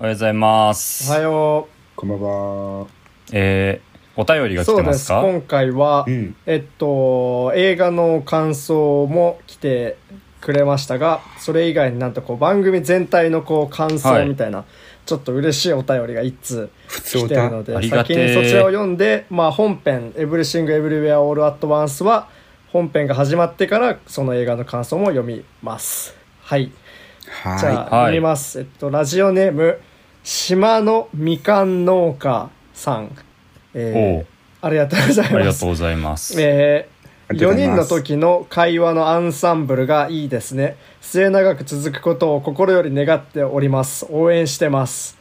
おはようございます。おはよこんばんは。えー、お便りが来うそうです今回は、うん。えっと映画の感想も来てくれましたがそれ以外になんとこう番組全体のこう感はい想みたいな、ちょっと嬉しいお便りが一通普通来てるのでありがて先えにそちらを読んで、まあ、本編「エブリシング・エブリウェア・オール・アット・ワンス」は本編が始まってからその映画の感想も読みますはいはい。じゃあ、はい読みます。えっと、ラジオネーム、島のみかん農家さん。えー、ありがとうございありがます。とうございます。えー、ありがとう4人の時の会話のアンサンブルがいいですね。末永く続くことを心より願っております。応援してます。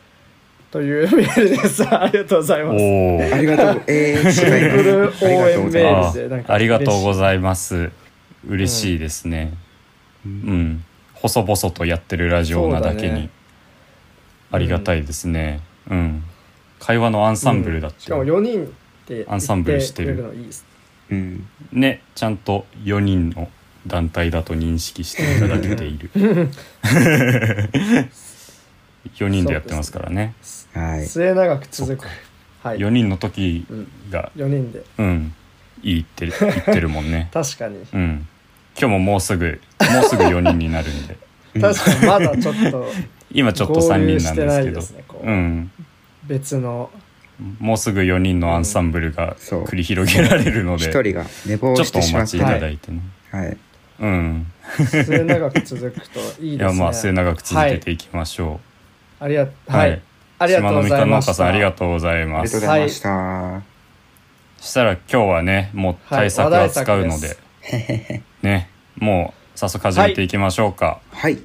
というメールです。ありがとうございます。ありがとう。えー、シンプル応援メあールでなんかありがとうございます。嬉しいですね。うん。細々とやってるラジオなだけに。ありがたいですね。うん。会話のアンサンブルだって。しかも4人ってアンサンブルしてるのいいです。うん。ね、ちゃんと4人の団体だと認識していただけている。4人でやってますからね。はい。末永く続く。はい。4人の時が、4人で。うん、いいってる言ってるもんね。確かに。うん。今日ももうすぐ、もうすぐ4人になるんで。確かにまだちょっと 今ちょっと3人なんですけどすねこううん。別のもうすぐ4人のアンサンブルが繰り広げられるので、一ちょ人が寝坊っとおしてしまっ待ちいただいてね。はい。うん。末永く続くといいいや、ですねまあ、末永く続けていきましょありがう。はい、ありがとうございました島のみかん農家さん、ありがとうございあますりがとうご。ざいました。そしたら今日はね、もう対策は使うのはい話で、ね、もう早速始めていきましょうか。はい。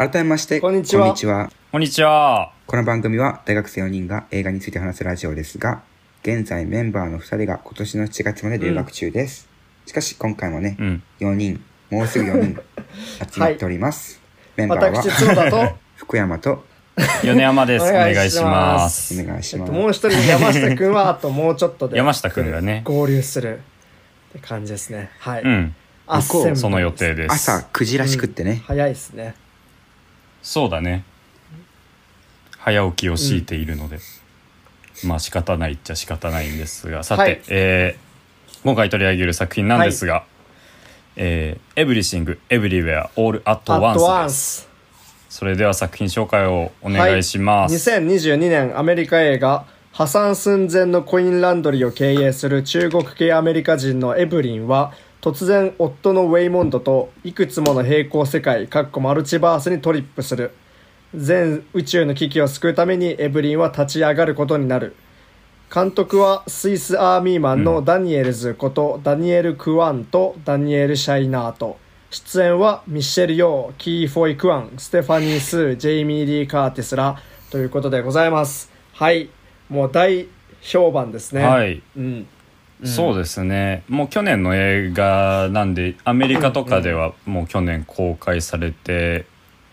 改めまして、こんにちはこんにちは。こんにちは。この番組は大学生4人が映画について話すラジオですが、現在メンバーの2人が今年の7月まで留学中です。しかし今回もね、うん。4人、もうすぐ4人 集まっております。メンバーは 福山と米山です。おお願いしまますお願いします。えっともう一人山下くんはあともうちょっとで山下くんがね合流するって感じですねはい、うん。あっせんその予定です。朝9時らしくってね、早いですねそうだね。早起きを強いているので、まあ仕方ないっちゃ仕方ないんですが、さて、はい。えー今回取り上げる作品なんですが、えー、Everything, Everywhere, All at アットワンです。スそれでは作品紹介をお願いします。2022年アメリカ映画破産寸前のコインランドリーを経営する中国系アメリカ人のエブリンは突然夫のウェイモンドといくつもの平行世界かっこマルチバースにトリップする。全宇宙の危機を救うためにエブリンは立ち上がることになる。監督はスイスアーミーマンのダニエルズことダニエル・クワンとダニエル・シャイナート出演はミッシェル・ヨー、キー・ホイ・クワン、ステファニー・スー、ジェイミー・リー・カーティスらということでございます。はい。もう大評判ですね。はい。うんそうですね。もう去年の映画なんで、アメリカとかではもう去年公開されて、うで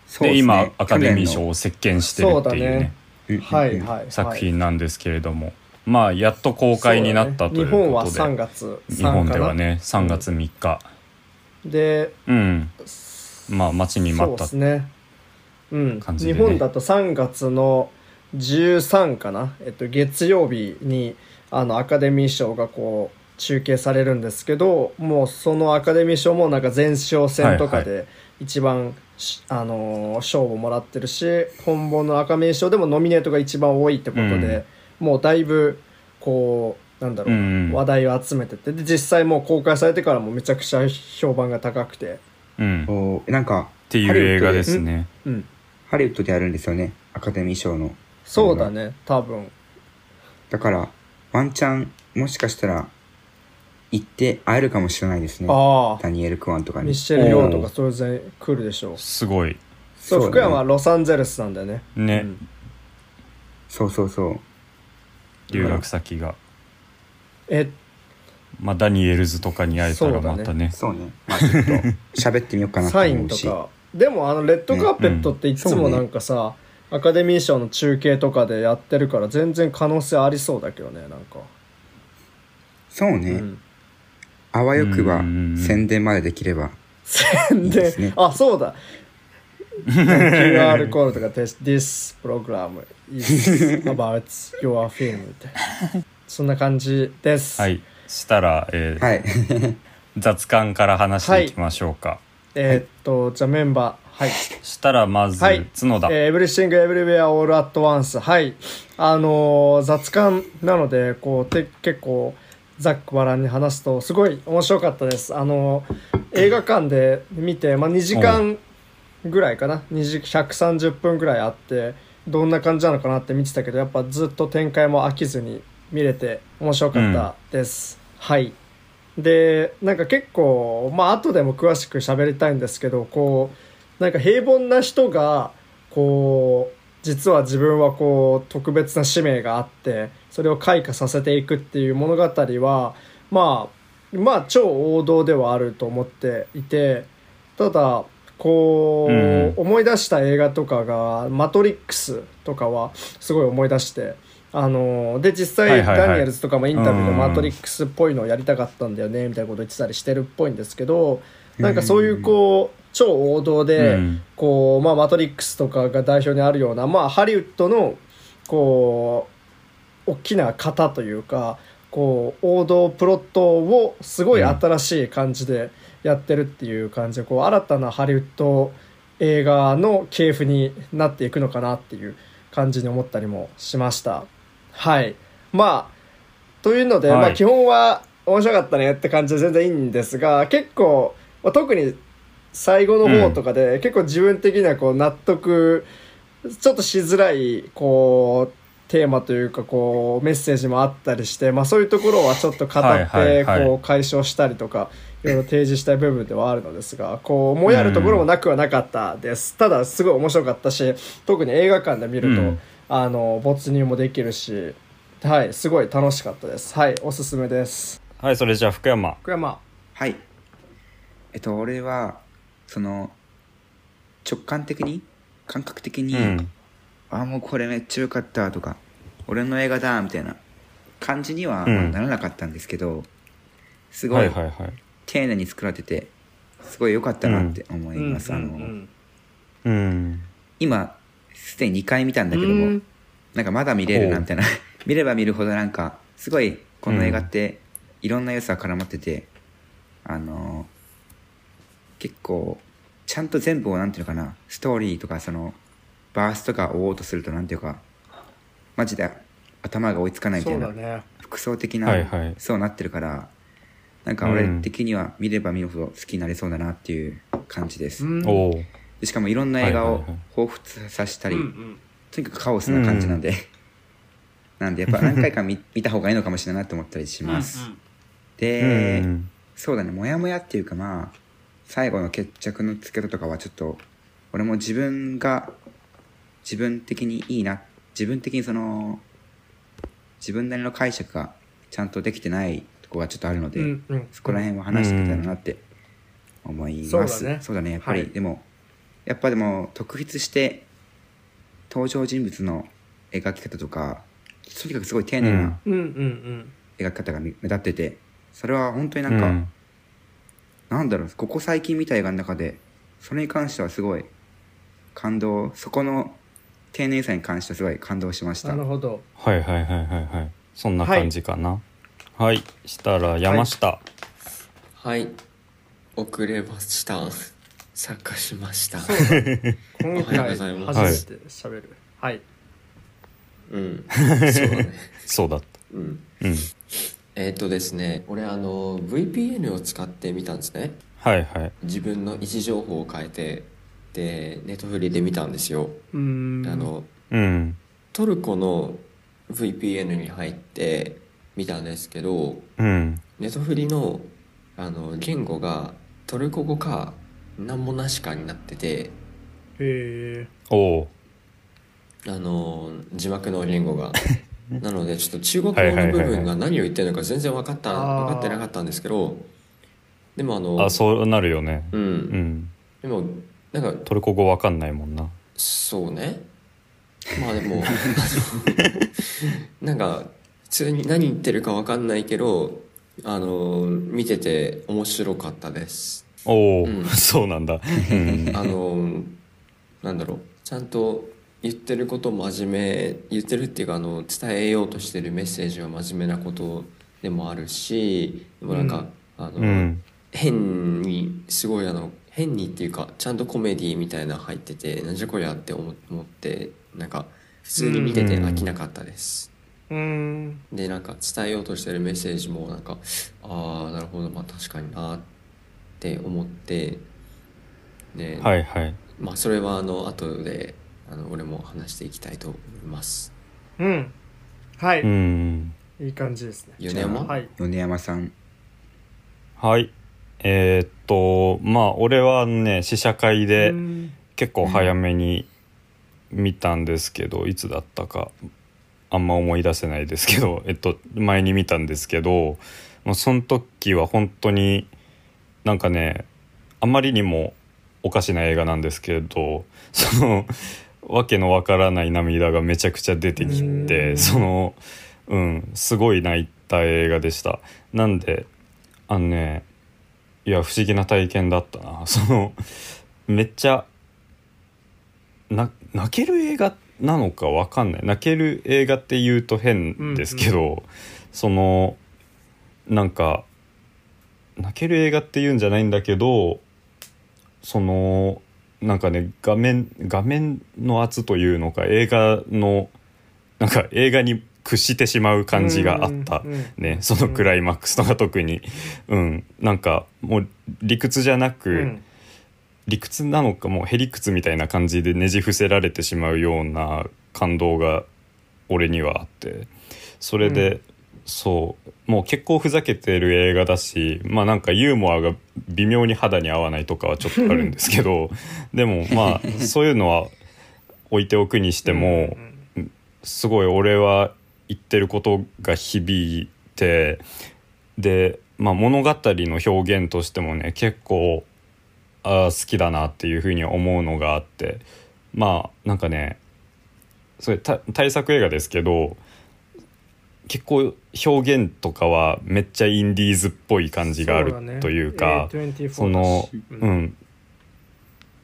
すね。今アカデミー賞を席巻してるっていうね、去年のはいはい作品なんですけれども、まあ、やっと公開になったという日本はことで、3月日本では3ね、3月3日。でうん。まあ、待ちに待ったですね。うん。感じでね。日本だと3月の13かな、えっと、月曜日にあのアカデミー賞がこう中継されるんですけどもうそのアカデミー賞もなんか前哨戦とかはで一番し、あのー賞をもらってるし本物のアカデミー賞でもノミネートが一番多いってことで、もうだいぶこうなんだろう、うん話題を集めててで実際もう公開されてからもめちゃくちゃ評判が高くて、うん。なんかていう映画ですね。うん、ハリウッドでやるんですよねアカデミー賞のそうだね多分。だからワンチャンもしかしたら行って会えるかもしれないですね。ああ。ダニエル・クワンとかに。ミッシェル・ヨーとかそれぞれ来るでしょう。すごい。そうそうだね。福山はロサンゼルスなんだよね。ね、うんそうそうそう。留学先が、え。まあダニエルズとかに会えたらまたね。そうね。まあちょっと喋ってみようかなとサイ思うし。ンとか。でもあのレッドカーペットっていつもなんかさ、アカデミー賞の中継とかでやってるから全然可能性ありそうだけどねなんか、そうね。うん。あわよくば宣伝までできれば。宣伝？いいですね。あそうだ。QR コードとか This program is about your film みたいなそんな感じです、はい。したら、えーはい。雑感から話していきましょうか、えーっとじゃあメンバーはい。したらまず、はい。角田、えー、Everything Everywhere All at Once はい。あのー雑感なのでこうて結構ざっくばらんに話すとすごい面白かったです。あのー映画館で見て、まあ、2時間ぐらいかな？2時130分ぐらいあってどんな感じなのかなって見てたけどやっぱずっと展開も飽きずに見れて面白かったです、はい。でなんか結構まあ後でも詳しく喋りたいんですけどこうなんか平凡な人がこう実は自分はこう特別な使命があってそれを開花させていくっていう物語はまあまあ超王道ではあると思っていてただこう、うん。思い出した映画とかが「マトリックス」とかはすごい思い出してあので実際ダニエルズとかもインタビューで「うん。マトリックス」っぽいのをやりたかったんだよねみたいなこと言ってたりしてるっぽいんですけどなんかそういうこう超王道で、うんこう、まあ、マトリックスとかが代表にあるような、まあ、ハリウッドの、こう、大きな型というか、こう、王道プロットをすごい新しい感じでやってるっていう感じで、こう、新たなハリウッド映画の系譜になっていくのかなっていう感じに思ったりもしました。はい。まあ、というので、はいまあ、基本は面白かったねって感じで全然いいんですが、結構、まあ特に最後の方とかで、結構自分的にはこう納得ちょっとしづらいこうテーマというかこうメッセージもあったりして、まあ、そういうところはちょっと語はいってこう解消したりとかいろいろ提示したい部分ではあるのですがこうもやるところもなくはなかったです、ただすごい面白かったし特に映画館で見ると、うん。あの没入もできるしはいすごい楽しかったです。はいおすすめです。はいそれじゃあ福山。これはまはい。えっと、俺は、その、直感的に、感覚的に、うん。あ、もうこれめっちゃ良かったとか、俺の映画だ、みたいな感じにはならなかったんですけど、すごはい丁寧に作られてて、すごい良かったなって思います。あの、うん。今、すでに2回見たんだけども、うん。なんかまだ見れるなみたいな 見れば見るほどなんかすごいこの映画っていろんな良さが絡まってて、あの結構ちゃんと全部をなんていうのかなストーリーとかそのバースとか追おうとするとなんていうかマジで頭が追いつかないみたいな、ね。複層的な、はいはい。そうなってるからなんか俺うん的には見れば見るほど好きになれそうだなっていう感じです、うん。でしかもいろんな映画をはいはいはい。彷彿させたり、うんうん。とにかくカオスな感じなんで、なんでやっぱ何回か見 見た方がいいのかもしれないなと思ったりします、うんうん。で、うん。そうだねモヤモヤっていうかまあ最後の決着のつけ方とかはちょっと俺も自分が自分的にいいな自分的にその自分なりの解釈がちゃんとできてないとこがちょっとあるので、うんうん。そこら辺は話していけたらなって思います、そうだね。そうだね。やっぱり、はい。でもやっぱでも特筆して登場人物の描き方とかとにかくすごい丁寧なうん。うんうん描き方が目目立っててそれは本当になんか、うんなんだろうここ最近見た映画の中でそれに関してはすごい感動そこの丁寧さに関してはすごい感動しました。なるほど。はいはいはいはいはい。そんな感じかな。はい、したら山下。はい。遅れました。参加しました。今おはよう回ございます。初めて喋る。はい。うん。そうだね。そうだった。うん。うんえっ、とですね俺あの VPN を使ってみたんですね。はいはい。自分の位置情報を変えてでネットフリで見たんですよ、うーんあのうん。トルコの VPN に入って見たんですけどうん。ネトフリのあの言語がトルコ語か何もなしかになってて。へえおおあの字幕の言語が なのでちょっと中国語の部分が何を言ってるのか全然分かった分かってなかったんですけどでもあのあそうなるよね。うん、うん。でもなんかトルコ語わかんないもんな。そうね。まあでもあの なんか普通に何言ってるか分かんないけどあの見てて面白かったです。おお、うん。そうなんだ、うん、あのなんだろう。ちゃんと言ってること真面目言ってるっていうかあの伝えようとしてるメッセージは真面目なことでもあるしでもなんか、あの、うん。変にすごいあの変にっていうかちゃんとコメディみたいなの入っててなんじゃこりゃって思思ってなんか普通に見てて飽きなかったです、うん。でなんか伝えようとしてるメッセージもなんかああなるほどまあ確かになって思ってね。はいはい。まあそれはあの後であの俺も話していきたいと思います。うん。はい、うん。いい感じですね。米山？はい。米山さん。はい。えーっとまあ俺はね試写会でうん。結構早めに見たんですけど、いつだったかあんま思い出せないですけど、えっと、前に見たんですけどもうその時は本当になんかねあまりにもおかしな映画なんですけどそのわけのわからない涙がめちゃくちゃ出てきうん。てそのうんすごい泣いた映画でした。なんであのねいや不思議な体験だったな。そのめっちゃな泣ける映画なのかわかんない。泣ける映画って言うと変ですけど、そのなんか泣ける映画って言うんじゃないんだけどそのなんかね画面画面の圧というのか映画のなんか映画に屈してしまう感じがあったね。そのクライマックスとか特に。うん。なんかもう理屈じゃなく、うん。理屈なのかもうへりくつみたいな感じでねじ伏せられてしまうような感動が俺にはあって。それで、うん。そうもう結構ふざけてる映画だしまあなんかユーモアが微妙に肌に合わないとかはちょっとあるんですけど でもまあそういうのは置いておくにしても、すごい俺は言ってることが響いてで、まあ、物語の表現としてもね結構あー好きだなっていうふうに思うのがあってまあなんかねそれた大作映画ですけど結構表現とかはめっちゃインディーズっぽい感じがあるというか。A24 そのだし。うん、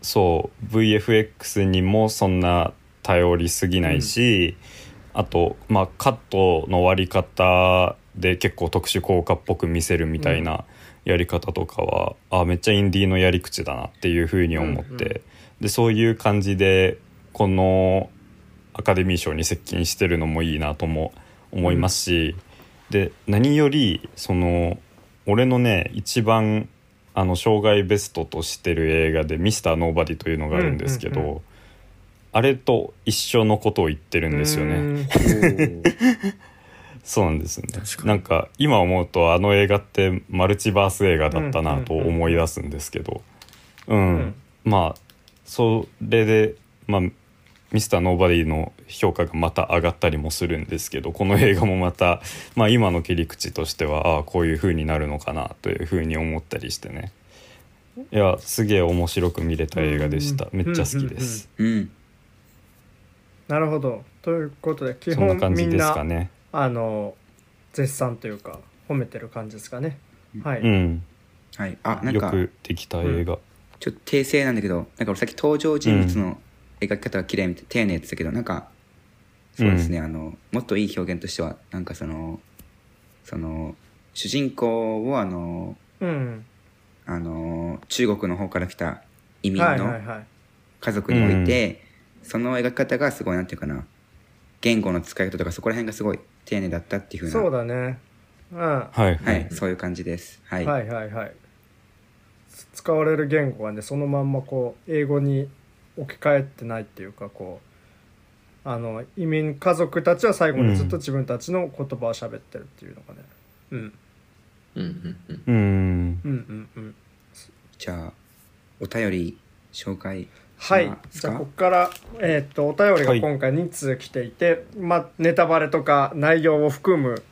そう VFX にもそんな頼りすぎないし、あと、まあ、カットの割り方で結構特殊効果っぽく見せるみたいなやり方とかは、あめっちゃインディーのやり口だなっていうふうに思って、うんうんでそういう感じでこのアカデミー賞に接近してるのもいいなとも思いますし、で何よりその俺のね一番あの障害ベストとしてる映画で「ミスターノーバディ」というのがあるんですけど、うんうんうあれと一緒のことを言ってるんですよね。うん。そうなんですよね。なんか今思うとあの映画ってマルチバース映画だったなと思い出すんですけど。うん、うん。まあそれでまあミスターノーバディの評価がまた上がったりもするんですけどこの映画もまた、まあ、今の切り口としてはああこういう風になるのかなという風に思ったりしてね。いやすげえ面白く見れた映画でした。うんめっちゃ好きです、うんなるほど。ということで基そんな本みん感じですかなねあの絶賛というか褒めてる感じですかね。はい、うん。はい。あなんよかくできた映画、ちょっと訂正なんだけどなんか俺さっき登場人物の描き方が綺麗みたいな丁寧って言ったけどなんかそうですね、あのもっといい表現としてはなんかそのその主人公をあのうん。あの中国の方から来た移民はいのはいはい。家族において、その描き方がすごいなんていうかな言語の使い方とかそこら辺がすごい丁寧だったっていうふうな。そうだね。うん。ははい。はい、そういう感じです。はい。い、はいはい使われる言語がねそのまんまこう英語に置き換えてないっていうかこうあの移民家族たちは最後にずっと自分たちの言葉を喋ってるっていうのがね。うん。うんうんうん。うん。うんうん。じゃあお便り紹介はい。じゃあここから、えーと、お便りが今回2通来ていて、はい、まあ、ネタバレとか内容を含む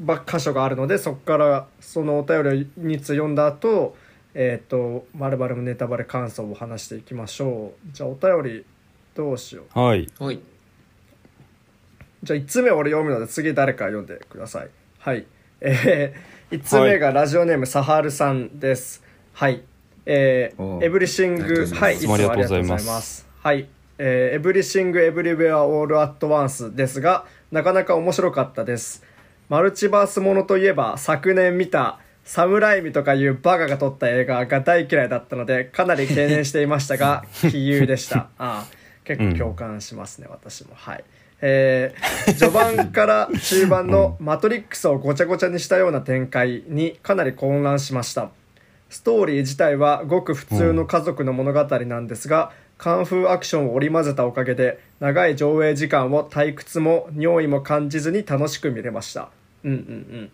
ば箇所があるので、そこからそのお便りを2通読んだ後えっ、とまるまるネタバレ感想を話していきましょう。じゃあお便りどうしよう。はい。はい。じゃあ1つ目俺読むので次誰か読んでください。はい。えー、1つ目がラジオネームサハルさんです。はい。えー、おうエブリシングはい。いつもありがとうございいつもありがとうございまます。はい。えー、エブリシングエブリウェアオールアットワンスですがなかなか面白かったです。マルチバースものといえば昨年見たサムライミとかいうバカが撮った映画が大嫌いだったのでかなり敬遠していましたが 杞憂でした。ああ結構共感しますね、私も。はい。えー 序盤から中盤の「マトリックス」をごちゃごちゃにしたような展開にかなり混乱しました。ストーリー自体はごく普通の家族の物語なんですが、カンフーアクションを織り交ぜたおかげで長い上映時間を退屈も尿意も感じずに楽しく見れました。うんうんうん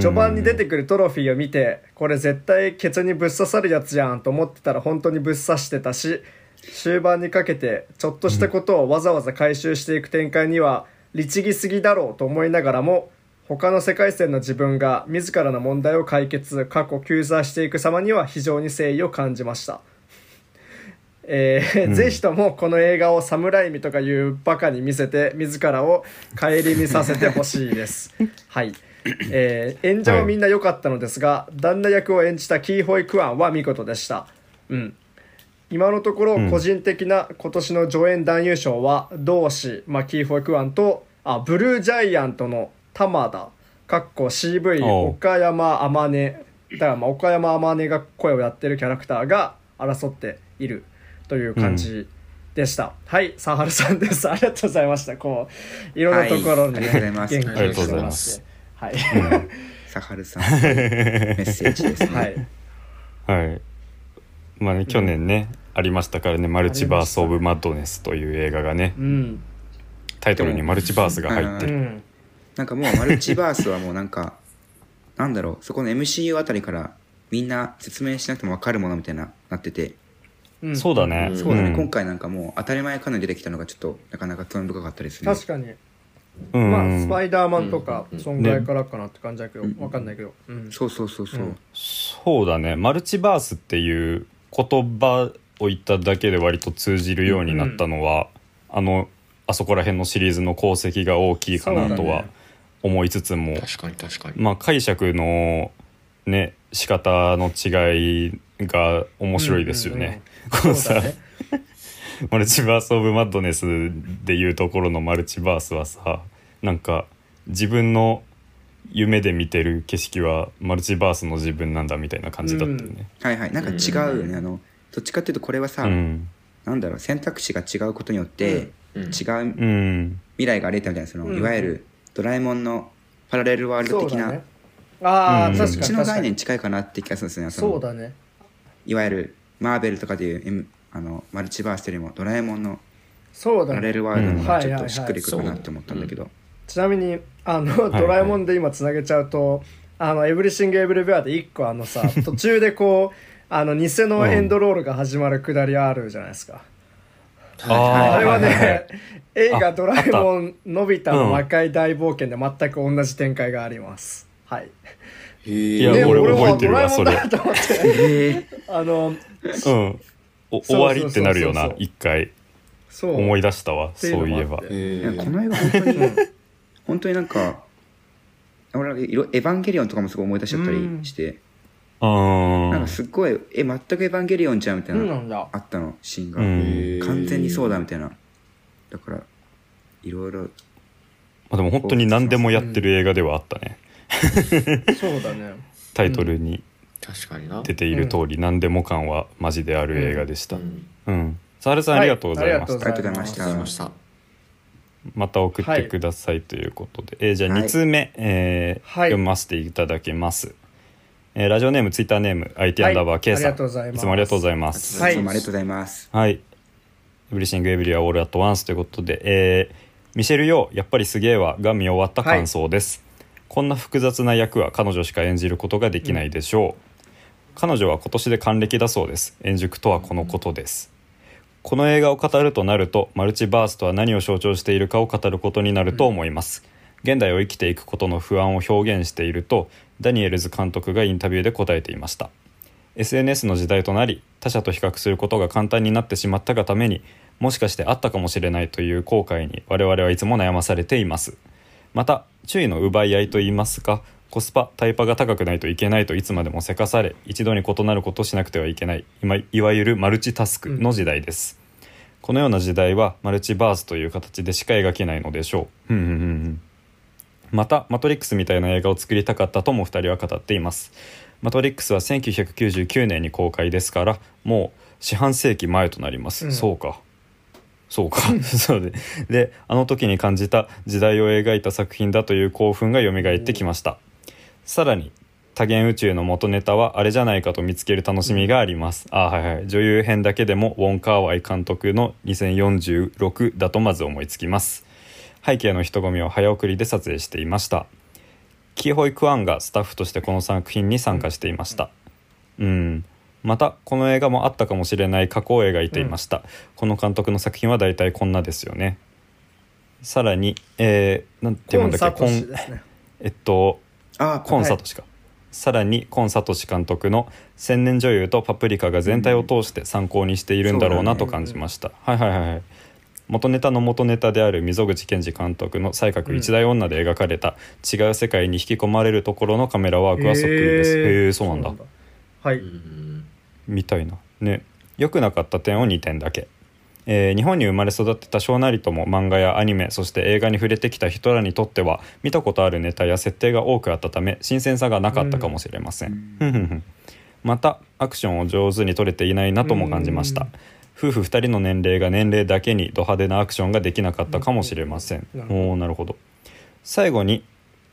序盤に出てくるトロフィーを見てこれ絶対ケツにぶっ刺さるやつやんと思ってたら本当にぶっ刺してたし終盤にかけてちょっとしたことをわざわざ回収していく展開には律儀すぎだろうと思いながらも他の世界線の自分が自らの問題を解決過去救済していく様には非常に誠意を感じました。えーぜひともこの映画をサムライミとかいうバカに見せて自らを顧みさせてほしいです。はい。えー演者もみんな良かったのですが、旦那役を演じたキーホイ・クアンは見事でした。うん。今のところうん。個人的な今年の助演男優賞は同志、まあ、キーホイ・クアンとあブルージャイアントの玉田かっこ CV 岡山天音だからまあ岡山天音が声をやってるキャラクターが争っているという感じでした、はいサハルさんです。ありがとうございました。こういろんなところに、はいありがとうございます。元気をありがとうございましてすはい、サハルさんメッセージですね、はい。はい。まあね去年ね、ありましたからね「マルチバース・オブ・マッドネス」という映画がね。うん。タイトルにマルチバースが入ってる。うん。なんかもうマルチバースはもうなんかなんだろう。そこの MCU あたりからみんな説明しなくても分かるものみたいななってて。うん。そうだね、うん。そうだね、ん今回なんかもう当たり前かのように出てきたのがちょっとなかなか興味深かったですね。確かに、うん。まあスパイダーマンとかうん。そんぐらいからかなって感じだけど、ね。わかんないけど、うん。そうそうそうそう、うん。そうだね。マルチバースっていう言葉を言っただけで割と通じるようになったのは、あのあそこら辺のシリーズの功績が大きいかなとはそうだね。思いつつも、確かに確かに、まあ解釈のね仕方の違いが面白いですよね。このうだねマルチバース・オブ・マッドネスでいうところのマルチバースはさなんか自分の夢で見てる景色はマルチバースの自分なんだみたいな感じだったよね。はいはい。なんか違うよね、あのどっちかっていうとこれはさ、うん、なんだろう選択肢が違うことによって、うん。違ううん、未来がありえたみたいなその、うん。いわゆるドラえもんのパラレルワールド的な、ね。ああ、うん。確そっちの概念近いかなって気がするんですね。そのそうだね。いわゆるマーベルとかでいう、M、あのマルチバースよりもドラえもんのそうだラレルワールドの方がちょっうんとしっくりくるかなって思ったんだけど、ちなみにあの、いはい。ドラえもんで今つなげちゃうとあのエブリシング・エブリベアで一個あのさ 途中でこうあの偽のエンドロールが始まるくだりあるじゃないですか、あーあれはね、はいはいはい。映画「ドラえもあんのび太の魔界大冒険」で全く同じ展開があります。はい。いやね俺覚えてるわドラえもんだと思って。ええあのうん、終わりってなるよな一回。そう。思い出したわそういえば。この映画本当に 本当になんか俺なんかいろエヴァンゲリオンとかもすごい思い出しちゃったりして、うー。んなんかすっごいえ全くエヴァンゲリオンじゃんみたいな、あったのシーンが、うん。完全にそうだみたいな。だからいろいろまあでも本当に何でもやってる映画ではあったね、そうだね。タイトルに確かにな。出ている通り、何でも感はマジである映画でした。ううん、んサハルさんありがとうございました、はありがとうございまありがとうございました。ありがとうございましたまた送ってくださいということで、えーじゃあはい。2通目、えーはい。読ませていただけます、えーラジオネームツイッターネーム IT アンダーバー K さん、ありがとうございます。つもありがとうございます。はい。いつもありがとうございます、はい。エブリシング・エブリウェア・オール・アット・ワンスということで、えーミシェル・ヨー、やっぱりすげえわが見終わった感想です、こんな複雑な役は彼女しか演じることができないでしょう。彼女は今年で還暦だそうです。円熟とはこのことです。この映画を語るとなるとマルチバースとは何を象徴しているかを語ることになると思います、現代を生きていくことの不安を表現しているとダニエルズ監督がインタビューで答えていました SNS の時代となり他者と比較することが簡単になってしまったがためにもしかしてあったかもしれないという後悔に我々はいつも悩まされていますまた注意の奪い合いといいますかコスパタイパが高くないといけないといつまでもせかされ一度に異なることをしなくてはいけない今いわゆるマルチタスクの時代です、このような時代はマルチバースという形でしか描けないのでしょう。また「マトリックス」みたいな映画を作りたかったとも2人は語っています。マトリックスは1999年に公開ですからもう四半世紀前となります、うん。そうか。そうか。そうでであの時に感じた時代を描いた作品だという興奮が蘇ってきましたさらに多元宇宙の元ネタはあれじゃないかと見つける楽しみがあります、あはいはい。女優編だけでもウォン・カーワイ監督の2046だとまず思いつきます。背景の人混みを早送りで撮影していました。キーホイ・クワンがスタッフとしてこの作品に参加していました。うん。またこの映画もあったかもしれない過去を描いていました、この監督の作品は大体こんなですよね。さらにえー、なんていうんだっけ？コンね。えっとあコンサトシか、さらにコンサトシ監督の「千年女優」と「パプリカ」が全体を通して参考にしているんだろうなと感じました、はいはいはいはい。元ネタの元ネタである溝口健二監督の「才覚一代女」で描かれた違う世界に引き込まれるところのカメラワークはそっくりです。へえそうなんだ。はい、うん。みたいな。ね。良くなかった点を2点だけ、えー日本に生まれ育ってた小なりとも漫画やアニメそして映画に触れてきた人らにとっては見たことあるネタや設定が多くあったため新鮮さがなかったかもしれません、ふんまたアクションを上手に撮れていないなとも感じました。うん。夫婦2人の年齢が年齢だけにド派手なアクションができなかったかもしれません、うん。おーなるほど。最後に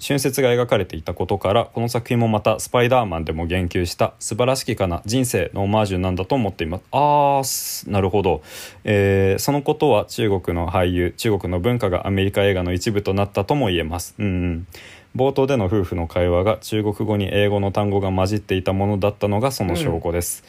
春節が描かれていたことからこの作品もまた「スパイダーマン」でも言及した素晴らしきかな。人生のオマージュなんだと思っています。あーす。なるほど、えーそのことは中国の俳優中国の文化がアメリカ映画の一部となったとも言えます。うん、うん、冒頭での夫婦の会話が中国語に英語の単語が混じっていたものだったのがその証拠です、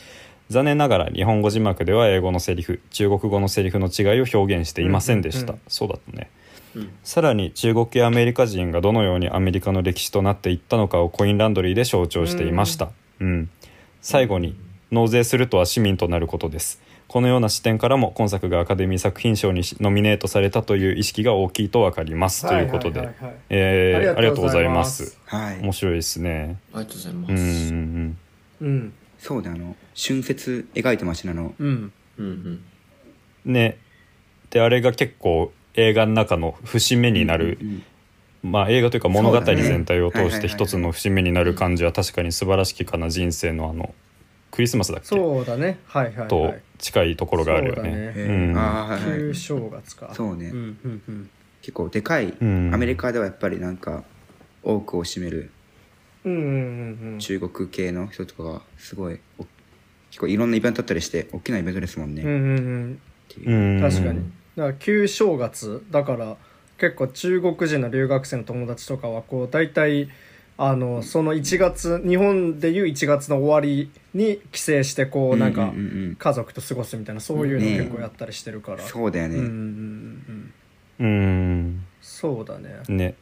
残念ながら日本語字幕では英語のセリフ中国語のセリフの違いを表現していませんでした、うんうん。そうだったねうん。さらに中国系アメリカ人がどのようにアメリカの歴史となっていったのかをコインランドリーで象徴していました、うん。最後に納税するとは市民となることです。このような視点からも今作がアカデミー作品賞にノミネートされたという意識が大きいと分かります、ということで、えーありがとうございます。はい。面白いですね。ありがとうございまうんうす。んうん。そうだあの春節描いてましたねあの。うんうん。うんうん。ね。であれが結構映画の中の節目になる、うんまあ映画というか物語全体を通して一つの節目になる感じは確かに素晴らしきかな。人生のあのクリスマスだっけ？そうだね。はいはいはい。と近いところがあるよね。そうだね。へうん。いはい。旧正月か。そうね。うんうんうん。結構でかい、うん。アメリカではやっぱりなんか多くを占めるうんうんうんうん。中国系の人とかがすごいお結構いろんなイベントあったりして大きなイベントですもんね、っうんうんうん。ていう。うん。確かにだから旧正月だから結構中国人の留学生の友達とかはこう大体あのその1月日本でいう1月の終わりに帰省してこうなんか家族と過ごすみたいなそういうのね。結構やったりしてるから、そうだよね、うんうんうんうん。うんそうだね。ね。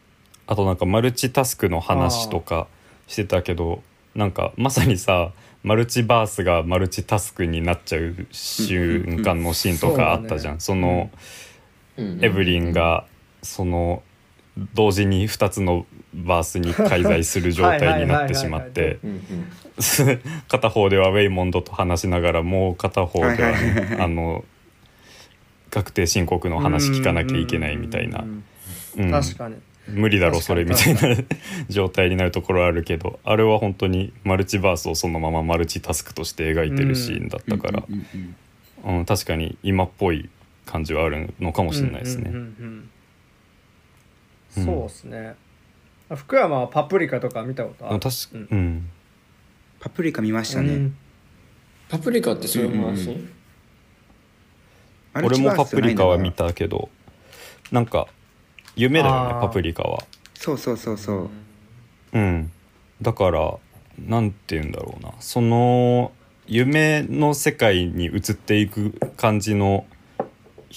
あとなんかマルチタスクの話とかしてたけどなんかまさにさマルチバースがマルチタスクになっちゃう瞬間のシーンとかあったじゃん。その、エブリンがその同時に2つのバースに介在する状態になってしまっはいて片方ではウェイモンドと話しながらもう片方でははいはいはいはい。あの確定申告の話聞かなきゃいけないみたいな。確かに無理だろそれみたいな状態になるところあるけどあれは本当にマルチバースをそのままマルチタスクとして描いてるシーンだったからうん確かに今っぽい感じはあるのかもしれないですね。そうですね。福山はパプリカとか見たことある？確かうん。うん。パプリカ見ましたね、うんパプリカってそういう？話、うんうん。俺もパプリカは見たたけどなんか夢だよねあーパプリカは。そうそうそうそう。うん。だからなんて言うんだろうな。その夢の世界に移っていく感じの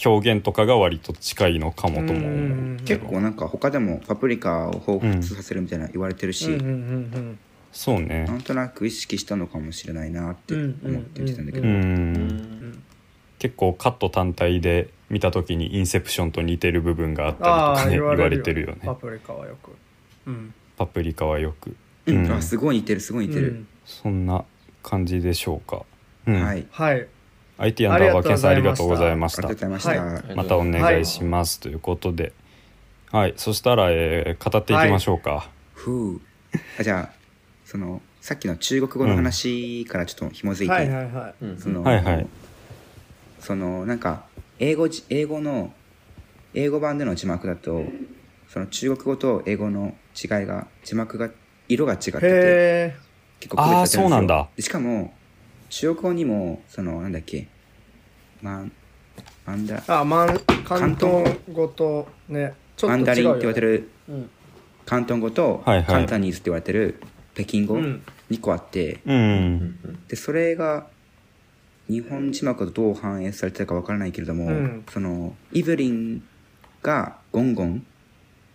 表現とかが割と近いのかもとも思う、うん結構なんか他でもパプリカを彷彿させるみたいな言われてるし、うんうんうんそうね。なんとなく意識したのかもしれないなって思って見てたんだけど、うん、うん。結構カット単体で見た時にインセプションと似てる部分があったりとかね言わ言われてるよね。パプリカはよく。うん。パプリカはよく、うん。うん。あすごい似てるすごい似てる、うん。そんな感じでしょうか、うん。はい。はい。IT アンダーバーケンさんありがとうございまありしたがとうございました、はまたお願いします、ということで。はい。そしたら、えー語っていきましょうか、ふう。あじゃあそのさっきの中国語の話からちょっと紐づいて、はいはいはい。うんその、はいはい。そのなんか英語じ英語の英語版での字幕だとその中国語と英語の違いが字幕が色が違っててへ結構区別されてるんですよ。あーそうなんだ。でしかも中国語にもそのなんだっけマンマンダえあマン関東語とねちょマンっと違うよダリンって言われてるうん。広東語とはいはい。カンタニーズって言われてる北京語うん。2個あってうん。でそれが日本字幕とどう反映されてたかわからないけれども、うん。そのイブリンがゴンゴン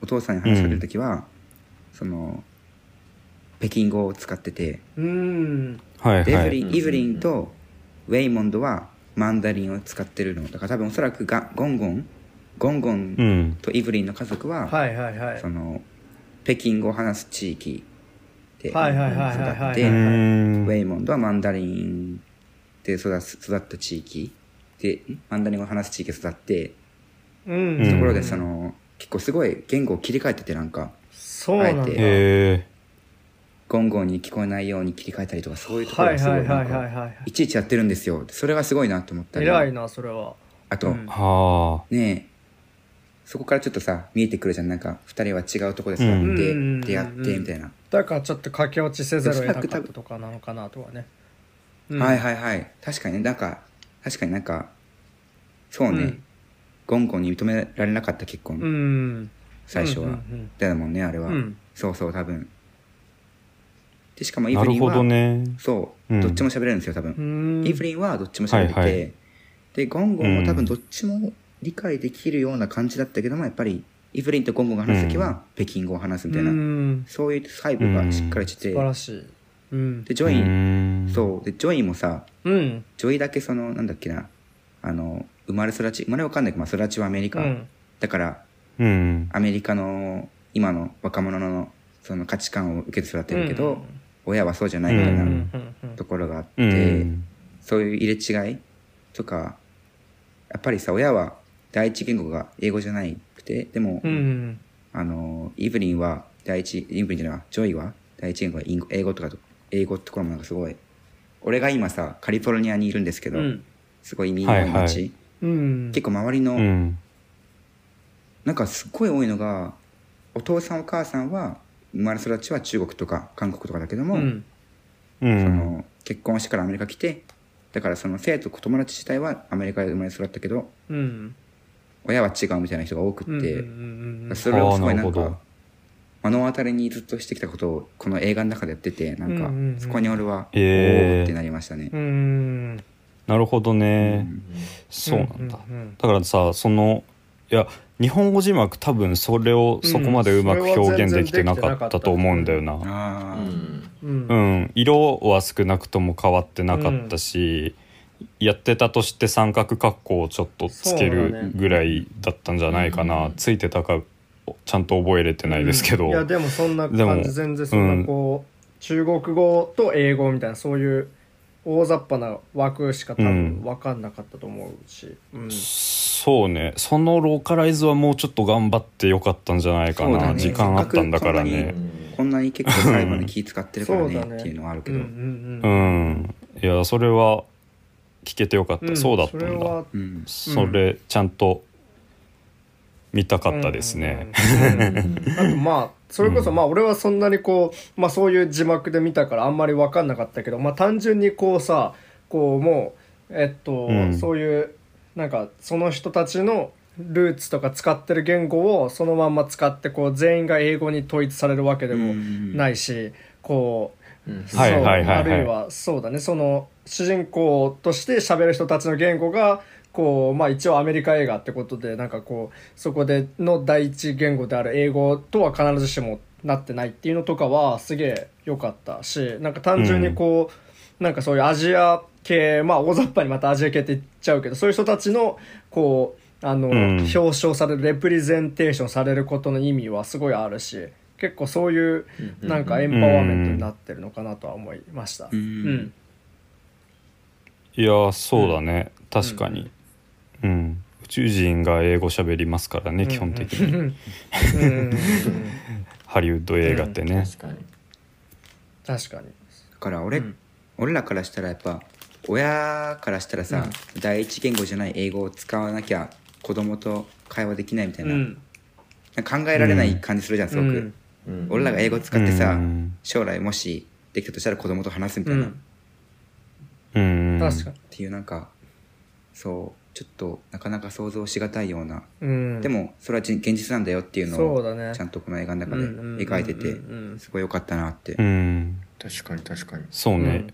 お父さんに話しかける時は、その北京語を使ってて、うん。はいはい。でエブリンイブリンとウェイモンドはマンダリンを使ってるのだから多分おそらくがゴンゴンゴンゴうンん。とイブリンの家族は、はいはいはい。その北京語を話す地域で育ってウェイモンドはマンダリンで育つ育った地域。でんマンダリン語を話す地域で育って、うん。うんところでその結構すごい言語を切り替えててなんか。そうなんだ。あえゴンゴンに聞こえないように切り替えたりとかそういうところはいがすごはいいはいなんかはいはい。いちいちやってるんですよ。それがすごいなと思ったり偉いなそれは。あと、うん。はあ。ねえ。そこからちょっとさ見えてくるじゃん。なんか二人は違うところで育って、うん。出会ってみたいな、だからちょっと駆け落ちせざるを得なかったとかなのかなとはねうん。はいはいはい。確かにね。なんか確かになんかそうね、うん。ゴンゴンに認められなかった結婚、うん。最初は、うんうんだもんねあれは、うん。そうそう多分。でしかもイブなるほリンはどねそう、うん。どっちも喋れるんですよ多分、うん。イブリンはどっちも喋れて、はいはい。でゴンゴンも多うん。分どっちも理解できるような感じだったけどもやっぱりイブリンとゴンゴンが話す時は北京語を話すみたいな、うん。そういう細部がしっかりしてて、素晴らしいうん。でジョイ、うんそう。でジョイもさうん。ジョイだけそのなんだっけなあの生まれ育ち生まれわかんないけど、まあ、育ちはアメリカ、うん。だからうん。アメリカの今の若者のその価値観を受けて育ってるけど、うん。親はそうじゃないみたいなところがあって、うん。そういう入れ違いとかやっぱりさ親は第一言語が英語じゃないくてでも、うん。あのイブリンは第一イブリンじゃないわジョイは第一言語がイン英語とかと英語ってところもなんかすごい。俺が今さカリフォルニアにいるんですけど、うん。すごい耳の多いはい街、はい。うん。結構周りの、うん。なんかすっごい多いのがお父さんお母さんは生まれ育ちは中国とか韓国とかだけども、うん。うそんの結婚してからアメリカ来てだからその生徒友達自体はアメリカで生まれ育ったけどうん。親は違うみたいな人が多くって、うんうんうんそれをすごいなんか目の当たりにずっとしてきたことをこの映画の中でやっててなんかうんうんうん。そこに俺は、へー。おーってなりましたね。う、んなるほどね、うん。そうなんだ、うんうんだからさそのいや日本語字幕多分それをそこまでうまく表現できてなかったと思うんだよな、ああ、うん。うん。うん、色は少なくとも変わってなかったし、やってたとして三角括弧をちょっとつけるぐらいだったんじゃないかな、うん。ついてたかちゃんと覚えれてないですけど、いやでもそんな感じ。全然そんなこう、中国語と英語みたいなそういう大雑把な枠しか多分分かんなかったと思うし、うん。そうね。そのローカライズはもうちょっと頑張ってよかったんじゃないかな、ね。時間あったんだからね。かこんなに結構最後まで気使ってるからねそうだねっていうのはあるけど、うんううんううん。ん。いやそれは聞けてよかった、うん。そうだったんだ。それはそれちゃんと見たかったですね、あとまあそれこそまあ俺はそんなにこう、まあ、そういう字幕で見たからあんまり分かんなかったけど、まあ、単純にこうさこうもうえっと、うん。そういうなんかその人たちのルーツとか使ってる言語をそのまんま使ってこう全員が英語に統一されるわけでもないし、こううん。そうあるいはそうだね。その主人公として喋る人たちの言語がこうまあ一応アメリカ映画ってことでなんかこうそこでの第一言語である英語とは必ずしもなってないっていうのとかはすげえ良かったしなんか単純にこう、なんかそういうアジア系まあ大雑把にまたアジア系って言っちゃうけどそういう人たちのこうあの、うん。表彰されるレプレゼンテーションされることの意味はすごいあるし結構そういううん。なんかエンパワーメントになってるのかなとは思いました。うん。うん。いやそうだね、確かに、うん。宇宙人が英語喋りますからね、基本的に。うん。うん。ハリウッド映画ってね、確かに。確かに。だから俺、うん。俺らからしたらやっぱ親からしたらさ、第一言語じゃない英語を使わなきゃ子供と会話できないみたいな,、うん。なんか考えられない感じするじゃんすごく、うん。うん。俺らが英語使ってさ、うん。将来もしできたとしたら子供と話すみたいな、っうん。うん。確かに。ていうなんかそうちょっとなかなか想像しがたいような、うん。でもそれはじ現実なんだよっていうのをそうだね。ちゃんとこの映画の中でうんうんうんうん描いててうんすごい良かったなって、うん。確かに確かに。そうね、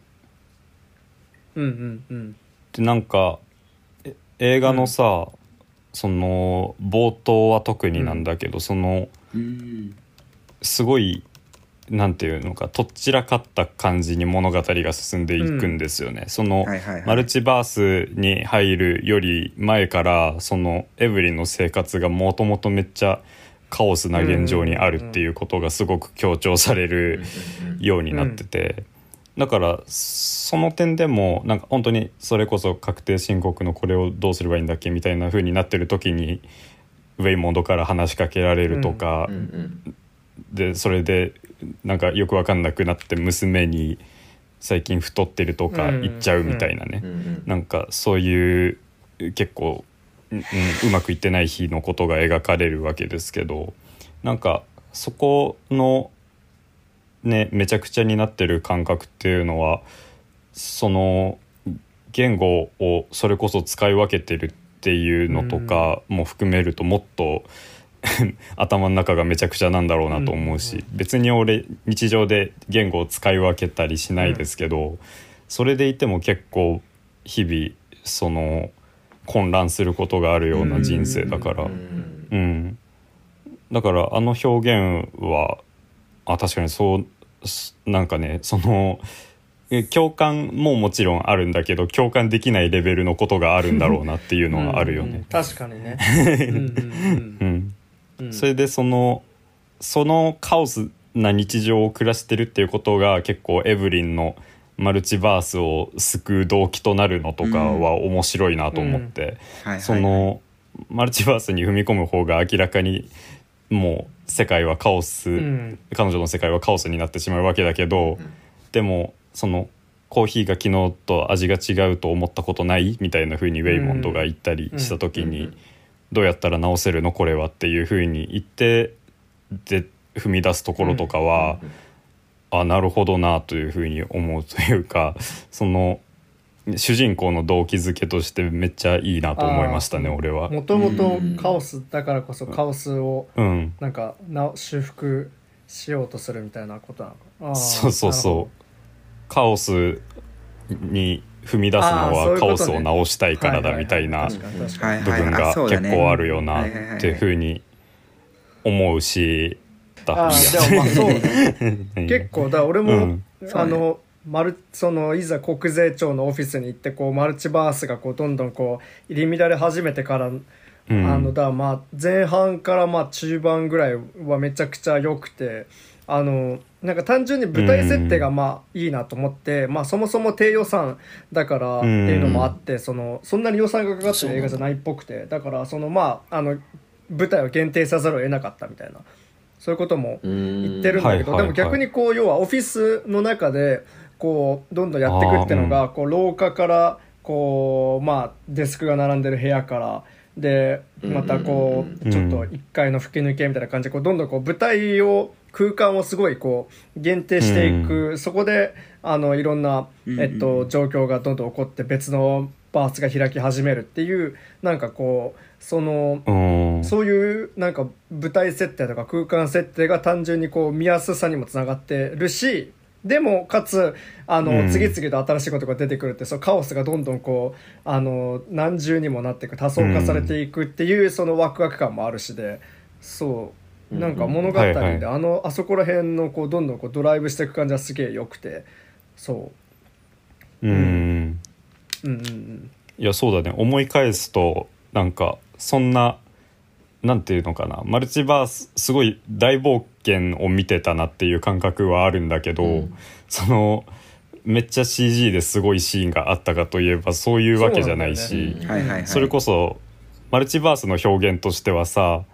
うん。うんうんでなんかえ映画のさ、その冒頭は特になんだけど、そのうん。すごいなんていうのかとっちらかった感じに物語が進んでいくんですよね。その、はいはいはい。マルチバースに入るより前からそのエブリンの生活がもともとめっちゃカオスな現状にあるっていうことがすごく強調されるようになってて、だからその点でもなんか本当にそれこそ確定申告のこれをどうすればいいんだっけみたいな風になってる時にウェイモンドから話しかけられるとか、うんうん。でそれでなんかよく分かんなくなって娘に最近太ってるとか言っちゃうみたいなね、うん。うん。なんかそういう結構、うんうんうまくいってない日のことが描かれるわけですけどなんかそこのねめちゃくちゃになってる感覚っていうのはその言語をそれこそ使い分けてるっていうのとかも含めるともっと 頭の中がめちゃくちゃなんだろうなと思うし、別に俺日常で言語を使い分けたりしないですけど、それでいても結構日々その混乱することがあるような人生だから、ううんんだからあの表現はあ確かにそうすなんかねそのえ共感ももちろんあるんだけど共感できないレベルのことがあるんだろうなっていうのはあるよね。確かにね。うんうんうん。うんそれでそのそのカオスな日常を暮らしてるっていうことが結構エブリンのマルチバースを救う動機となるのとかは面白いなと思って、そのマルチバースに踏み込む方が明らかにもう世界はカオス、うん。彼女の世界はカオスになってしまうわけだけど、でもそのコーヒーが昨日と味が違うと思ったことないみたいな風にウェイモンドが言ったりした時に、どうやったら直せるのこれはっていう風に言ってで踏み出すところとかは、あなるほどなという風に思うというか その主人公の動機づけとしてめっちゃいいなと思いましたね俺は。もともとカオスだからこそカオスをうん。なんかな修復しようとするみたいなことなのそうそうそう。カオスに踏み出すのはカオスを直したいからだみたいな部分が結構あるよなっていうふうに思うしだああそう 結構だ俺も、うん。あのマルそのいざ国税庁のオフィスに行ってこうマルチバースがこうどんどんこう入り乱れ始めてから、うん。あのだまあ前半からまあ中盤ぐらいはめちゃくちゃ良くてあのなんか単純に舞台設定がまあいいなと思って、まあそもそも低予算だからっていうのもあって、そのそんなに予算がかかってる映画じゃないっぽくてだからそのまああの舞台を限定せざるを得なかったみたいなそういうことも言ってるんだけど、でも逆にこう要はオフィスの中でこうどんどんやっていくっていうのが、こう廊下からこうまあデスクが並んでる部屋からでまたこうん。うちょっと1階の吹き抜けみたいな感じでこうどんどんこう舞台を空間をすごいこう限定していく、そこであのいろんな、うんえっと、状況がどんどん起こって別のバースが開き始めるっていうなんかこうそのうん。そういうなんか舞台設定とか空間設定が単純にこう見やすさにもつながってるしでもかつあの、うん。次々と新しいことが出てくるってそのカオスがどんどんこうあの何重にもなっていく多層化されていくっていう、そのワクワク感もあるしでそうなんか物語で、はいはい。あのあそこら辺のこうどんどんこうドライブしていく感じはすげえ良くてそう。ん、ううんうんうん。いやそうだね。思い返すとなんかそんななんていうのかな。マルチバースすごい大冒険を見てたなっていう感覚はあるんだけど、うん。そのめっちゃ CG ですごいシーンがあったかといえばそういうわけじゃないしそれこそマルチバースの表現としてはさ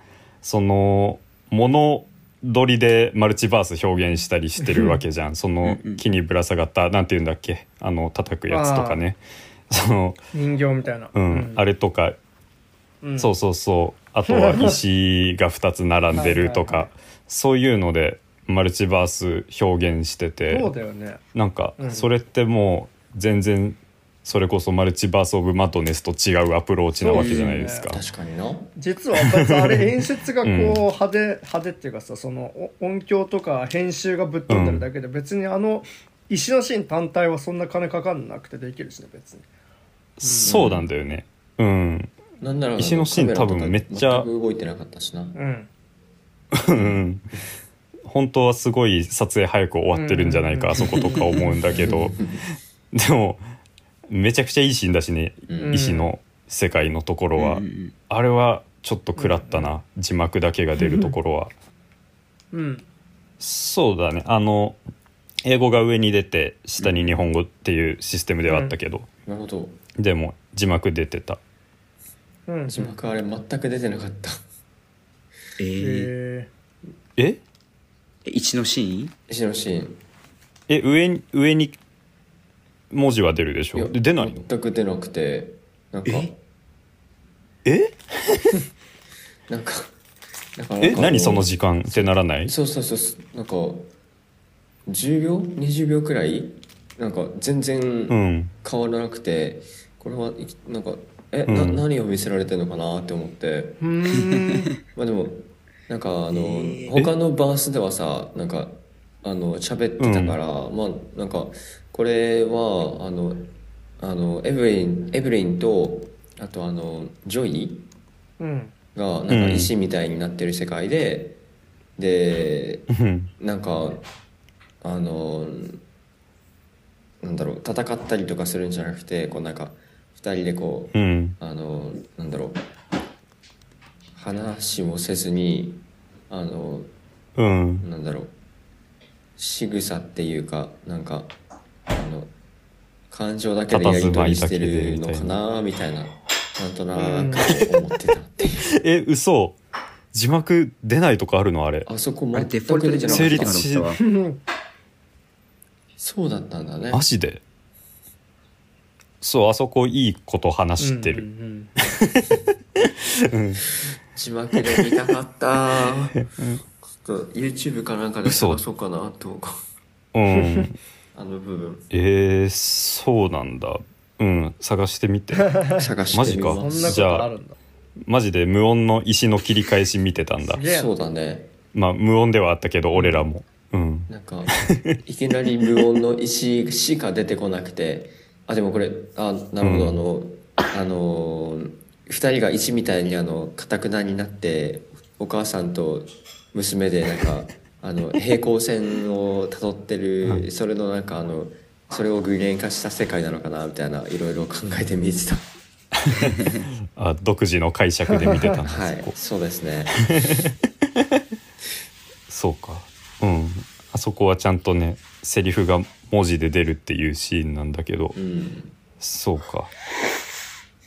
その物取りでマルチバース表現したりしてるわけじゃん。そのうん。うん木にぶら下がったなんて言うんだっけ？あの叩くやつとかね。その、人形みたいな、うん。あれとか、うん。そうそうそう。あとは石が2つ並んでるとか。はいはい。そういうのでマルチバース表現してて。そうだよね。なんかうん。それってもう全然それこそマルチバース・オブ・マッドネスと違うアプローチなわけじゃないですか。確かにな。実はあれ演出がこううん。派手、派手っていうかさそのお音響とか編集がぶっ飛んでるだけで別にあの石のシーン単体はそんな金かかんなくてできるしね別に。そうなんだよね。うん。なんなら石のシーン多分めっちゃ全く動いてなかったしな。うん。うん。本当はすごい撮影早く終わってるんじゃないか、うんあそことか思うんだけど。でもめちゃくちゃいいシーンだしね、うん。石の世界のところは、あれはちょっと食らったな、字幕だけが出るところは。うん。そうだね。あの英語が上に出て下に日本語っていうシステムではあったけど、なるほど。でも字幕出てた。うん。字幕あれ全く出てなかった。ええ？え一のシーン？石のシーン。え上に上に文字は出るでしょ？で出ないの？全く出なくてなんか。え？え？なんかなんか何その時間ってならない？そうそうそう。なんか10秒？20秒くらい？なんか全う然ん。変わらなくてこれはなんかえ、うん。な何を見せられてるのかなって思って。まあでもなんかあの、他のバースではさなんかあの喋ってたから、まあなんかこれはあのあのエブリンエブリンとあとあのジョイうん。がなんか石みたいになってる世界で、でうん。なんかあのなんだろう戦ったりとかするんじゃなくてこうなんか二人でこううん。あのなんだろう話もせずにあのうん。なんだろう仕草っていうかなんかあの感情だけでやり取りしてるのかなみたいななんとなく思ってたっていう え嘘。字幕出ないとかあるのあれ。あそこあれ全デフォルトでく出てなか成った立し そうだったんだね。マジで？そうあそこいいこと話してる、うん字幕で見たかった。ちょっと YouTube かなんかで探そうかなと。うん、あの部分。えー、そうなんだ。うん探してみて。探しマジかてみます。そんなことあるんだ。マジで無音の石の切り返し見てたんだ。そうだね。まあ無音ではあったけど俺らも。うん。なんかいきなり無音の石しか出てこなくて。あでもこれあなるほど、うん。あのあの二人が石みたいにあのかたくなになってお母さんと娘でなんかあの平行線をたどってる、それのなんかあのそれを具現化した世界なのかなみたいないろいろ考えて見てた。あ独自の解釈で見てたんだ、はいそうですね。そうか。うん。あそこはちゃんとねセリフが文字で出るっていうシーンなんだけど、うん。そうか。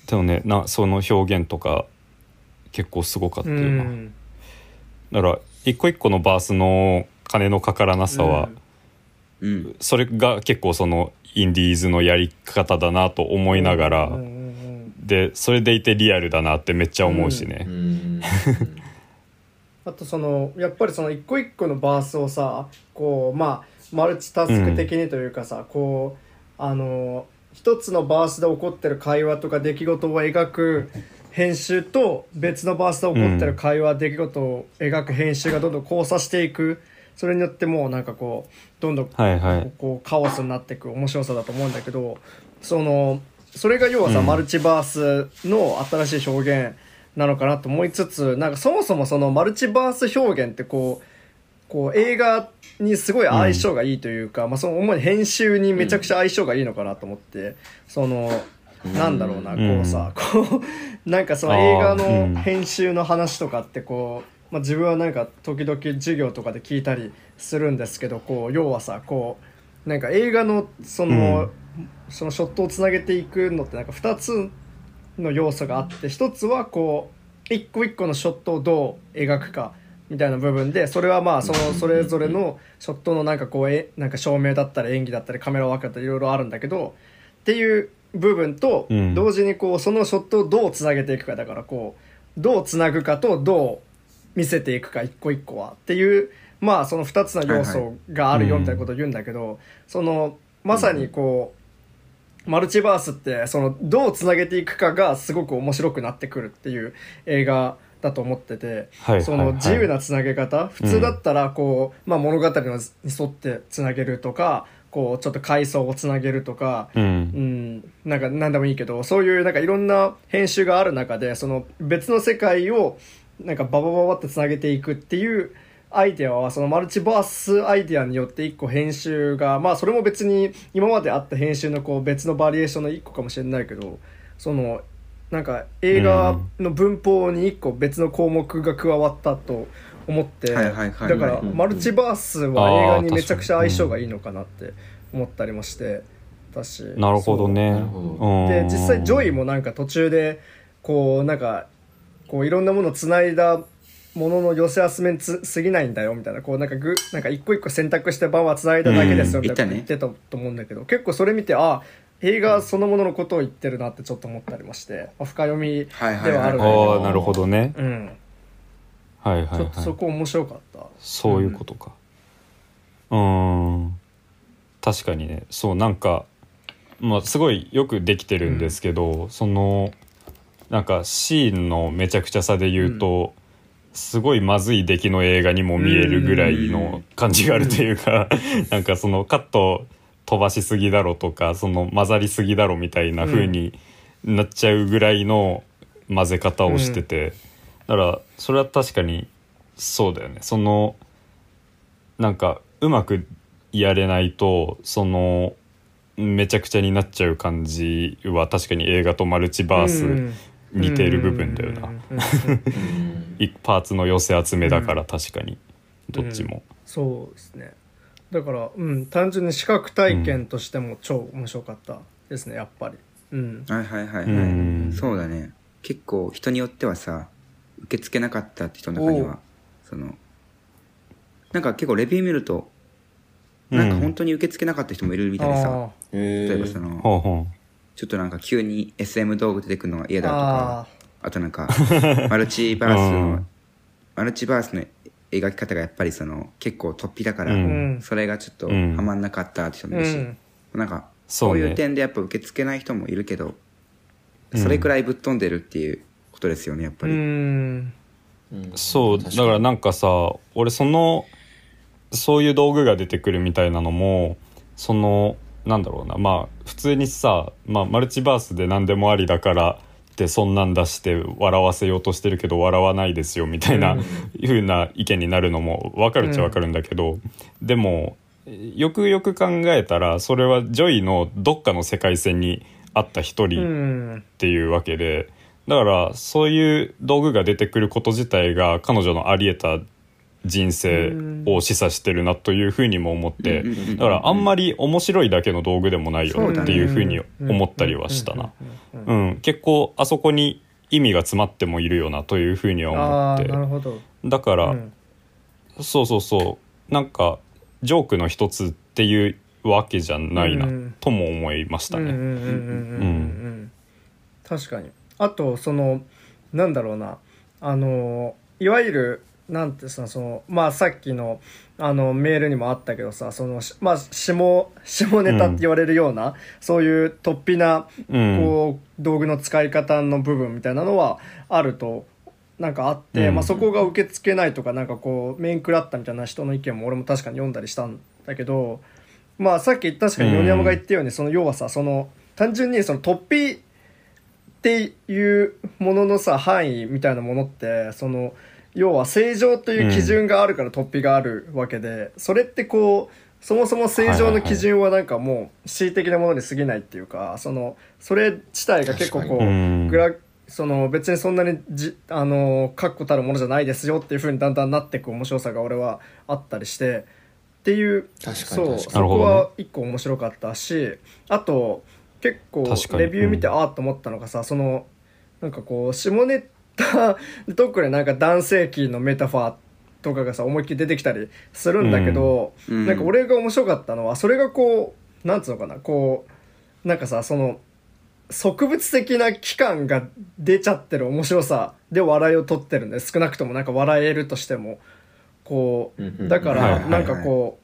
でもねなその表現とか結構すごかったうよな、ん。だから一個一個のバースの金のかからなさは、うん。それが結構そのインディーズのやり方だなと思いながら、うんうんうんでそれでいてリアルだなってめっちゃ思うしね。う、ん。あとそのやっぱりその一個一個のバースをさこうまあマルチタスク的にというかさ、こうあの一つのバースで起こってる会話とか出来事を描く編集と別のバースで起こってる会話、出来事を描く編集がどんどん交差していく。それによってもうなんかこうどんどんこうカオスになっていく面白さだと思うんだけどそのそれが要はさ、うん。マルチバースの新しい表現なのかなと思いつつなんかそもそもそのマルチバース表現ってこうこう映画にすごい相性がいいというか、まあ、その主に編集にめちゃくちゃ相性がいいのかなと思って、そのなんだろうな、うん。こうさこう なんかその映画の編集の話とかってこう、まあ、自分はなんか時々授業とかで聞いたりするんですけどこう要はさこうなんか映画のその,、そのショットをつなげていくのってなんか2つの要素があって1つはこう一個一個のショットをどう描くかみたいな部分でそれはまあそのそれぞれのショットのなんかこうえなんか照明だったり演技だったりカメラワークだったりいろいろあるんだけどっていう部分とうん。同時にこうそのショットをどうつなげていくかだからこうどうつなぐかとどう見せていくか一個一個はっていうまあその2つの要素があるよみたいなことを言うんだけど、そのまさにこう、マルチバースってそのどうつなげていくかがすごく面白くなってくるっていう映画だと思ってて、はい。その自由なつなげ方、普通だったらこう、まあ、物語のに沿ってつなげるとかこうちょっと階層をつなげるとか、ううんん、なんか何でもいいけどそういうなんかいろんな編集がある中でその別の世界をなんかババババってつなげていくっていうアイデアはそのマルチバースアイデアによって一個編集がまあそれも別に今まであった編集のこう別のバリエーションの一個かもしれないけどそのなんか映画の文法に一個別の項目が加わったと思ってはいはいはいはい。だからうんマルチバースは映画にめちゃくちゃ相性がいいのかなって思ったりもしてたし。なるほどね。で実際ジョイもなんか途中でこうなんかこういろんなものをつないだものの寄せ集めにつ過ぎないんだよみたいな。こうなんかぐなんか一個一個選択して番はつないだだけですようんみたいなこと言ってたと思うんだけど、結構それ見てあ映画そのもののことを言ってるなってちょっと思ったりもして、まあ深読みではいはいはいはあるんだけど、ああなるほどね。うん、はいはいちょっとはいそこ面白かった。そういうことか。うん。確かにね。そうなんかまあすごいよくできてるんですけど、そのなんかシーンのめちゃくちゃさで言うと、すごいまずい出来の映画にも見えるぐらいの感じがあるというか、なんかそのカット飛ばしすぎだろとかその混ざりすぎだろみたいな風になっちゃうぐらいの混ぜ方をしてて、だからそれは確かにそうだよね。そのなんかうまくやれないとそのめちゃくちゃになっちゃう感じは確かに映画とマルチバースうん。似てる部分だよな。うんうんうんうんいパーツの寄せ集めだから確かに。どっちも。そうですね。だからうん。単純に視覚体験としても超面白かったですねやっぱり。うん。はいはいはいはい、うん。そうだね。結構人によってはさ受け付けなかったって人の中にはそのなんか結構レビュー見るとなんか本当に受け付けなかった人もいるみたいでさ、あへ例えばそのほうほちょっとなんか急に SM 道具出てくるのが嫌ーだとかああとなんか マルチバースうのん。マルチバースの描き方がやっぱりその結構突飛だから、ううん。それがちょっとうん。ハマんなかったって人もーいるし、うん。なんかそういう点でやっぱ受け付けない人もいるけど、うん。それくらいぶっ飛んでるっていうことですよねやっぱうり、ん。うん。そうだ確からなんかさ俺そのそういう道具が出てくるみたいなのもそのなんだろうな。まあ普通にさ、まあ、マルチバースで何でもありだからってそんなん出して笑わせようとしてるけど笑わないですよみたいな、うん。風な意見になるのも分かるっちゃ分かるんだけど、でもよくよく考えたらそれはジョイのどっかの世界線にあった一う人ん。っていうわけでだからそういう道具が出てくること自体が彼女のあり得た人生を示唆してるなというふうにも思ってだからあんまり面白いだけの道具でもないよねっていうふうに思ったりはしたな。うん、結構あそこに意味が詰まってもいるよなというふうには思って。なるほど。だから、うん。そうそうそう。なんかジョークの一つっていうわけじゃないなうんとも思いましたね。確かにあとそのなんだろうな。あのいわゆるなんてさそのまあさっきのあのメールにもあったけどさそのしまあ下下ネタって言われるような、そういう突飛なうん。こう道具の使い方の部分みたいなのはあるとなんかあって、うん。まあ、そこが受け付けないとかなんかこう面食らったみたいな人の意見も俺も確かに読んだりしたんだけどまあさっき確かに米山が言ったように、その要はさその単純にその突飛っていうもののさ範囲みたいなものってその要は正常という基準があるから突飛があるわけで、それってこうそもそも正常の基準はなんかもう恣意的なものに過ぎないっていうかそのそれ自体が結構こう、うんグラその別にそんなにじあの確固たるものじゃないですよっていうふうにだんだんなっていく面白さが俺はあったりしてっていう確かにそうそこは一個面白かったしあと結構レビュー見てああと思ったのがさ、そのなんかこう下ネタ特になんか男性器のメタファーとかがさ思いっきり出てきたりするんだけど、うん。なんか俺が面白かったのはそれがこうなんつうのかなこうなんかさその植物的な期間が出ちゃってる面白さで笑いを取ってるんで少なくともなんか笑えるとしても。こうんうんうん。うだからなんかこ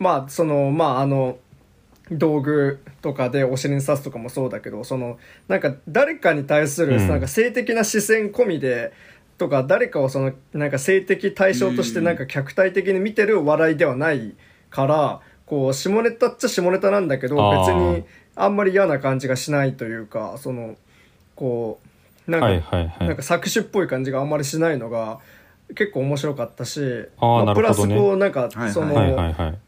うまあそのまああの道具とかでお尻に刺すとかもそうだけどそのなんか誰かに対するうん。なんか性的な視線込みで、とか誰かをそのなんか性的対象としてなんか客体的に見てる笑いではないからこう下ネタっちゃ下ネタなんだけど別にあんまり嫌な感じがしないというかそのこうなんか、はいはいはい。なんか搾取っぽい感じがあんまりしないのが結構面白かったしまプラスこうなんかその、はいはいはい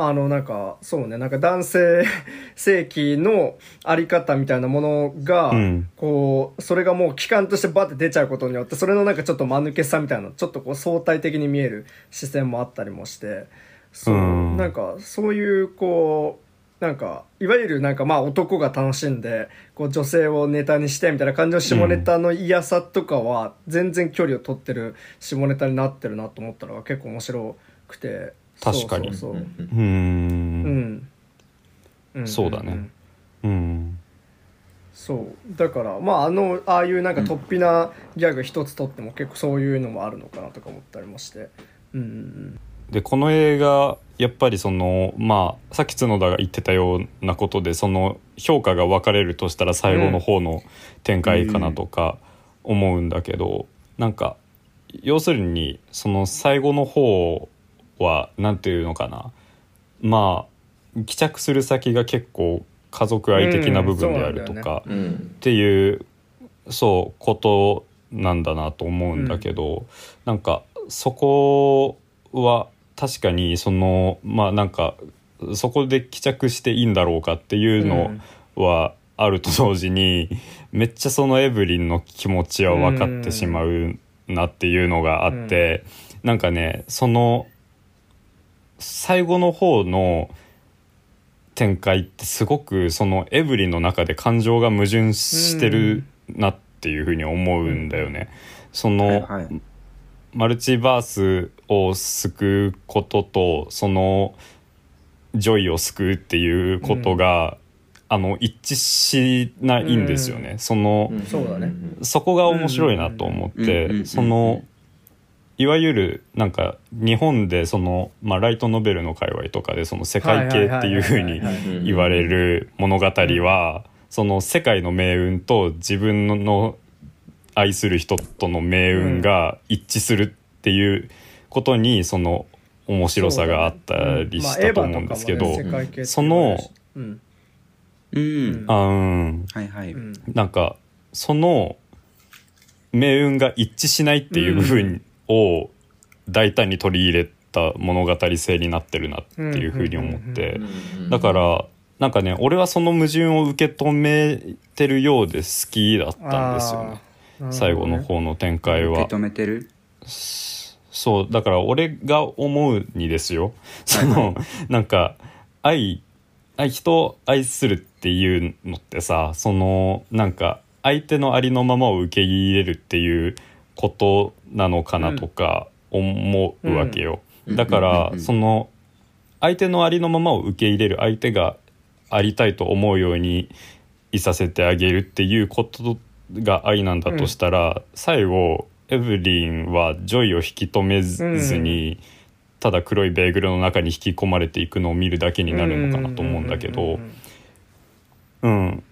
あのなんかそうねなんか男性 性器のあり方みたいなものが、うん。こうそれがもう機関としてバッて出ちゃうことによってそれのなんかちょっと間抜けさみたいなちょっとこう相対的に見える視線もあったりもしてそう、うん。なんかそういうこうなんかいわゆるなんかまあ男が楽しんでこう女性をネタにしてみたいな感じの下ネタの嫌さとかは全然距離を取ってる下ネタになってるなと思ったのが結構面白くて確かに。そうそうそう。ううん。んうん。そうだね。うん。そう。だからまああのああいうなんか突飛なギャグ一つとっても結構そういうのもあるのかなとか思ったりもして。うんうん。でこの映画やっぱりそのまあさっき角田が言ってたようなことでその評価が分かれるとしたら最後の方の展開かなとか思うんだけど、なんか要するにその最後の方はなんていうのかな。まあ帰着する先が結構家族愛的な部分であるとうんそうなんだか、うん。っていうそうことなんだなと思うんだけど、なんかそこは確かにそのまあなんかそこで帰着していいんだろうかっていうのはあると同時に、めっちゃそのエブリンの気持ちは分かってしまうなっていうのがあって、なんかねその最後の方の展開ってすごくそのエブリンの中で感情が矛盾してるなっていうふうに思うんだよね。その、はいはい。マルチバースを救うこととそのジョイを救うっていうことが、あの一致しないんですよね。その、そうだね。そこが面白いなと思っうんうんうんうんてそのいわゆるなんか日本でその、まあ、ライトノベルの界隈とかでその世界系っていうふうに言われる物語はその世界の命運と自分の愛する人との命運が一致するっていうことにその面白さがあったりしたと思うんですけど、そのうん。うん。あうん。はいはい。うん。なんかその命運が一致しないっていう部分を大胆に取り入れた物語性になってるなっていうふうに思って。だからなんかね俺はその矛盾を受け止めてるようで好きだったんですよね。最後の方の展開は。受け止めてる？そうだから俺が思うにですよ。そのなんか愛愛人を愛するっていうのってさそのなんか相手のありのままを受け入れるっていうことなのかなとか思うわけよ、うん。だからうんその相手のありのままを受け入れる相手がありたいと思うようにいさせてあげるっていうことが愛なんだとしたら、最後エブリンはジョイを引き止めずに、ただ黒いベーグルの中に引き込まれていくのを見るだけになるのかなと思うんだけど、うん、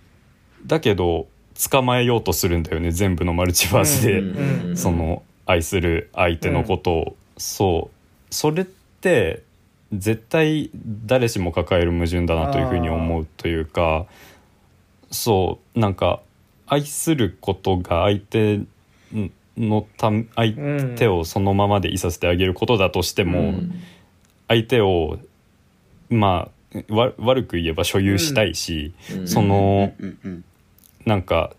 だけど捕まえようとするんだよね全部のマルチバースで、うんうんその愛する相手のことを、そう。それって絶対誰しも抱える矛盾だなというふうに思うというかそう。なんか愛することが相手のた相手をそのままでいさせてあげることだとしても、うん。相手をまあわ悪く言えば所有したいし、うん。そのうんうんなんか、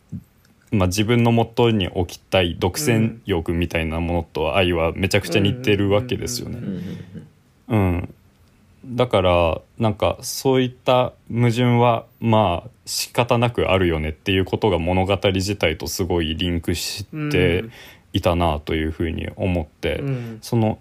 まあ、自分の元に置きたい独占欲みたいなものと愛はめちゃくちゃ似てるわけですよね。うんうん、だからなんかそういった矛盾はまあ仕方なくあるよねっていうことが物語自体とすごいリンクしていたなというふうに思って、うんその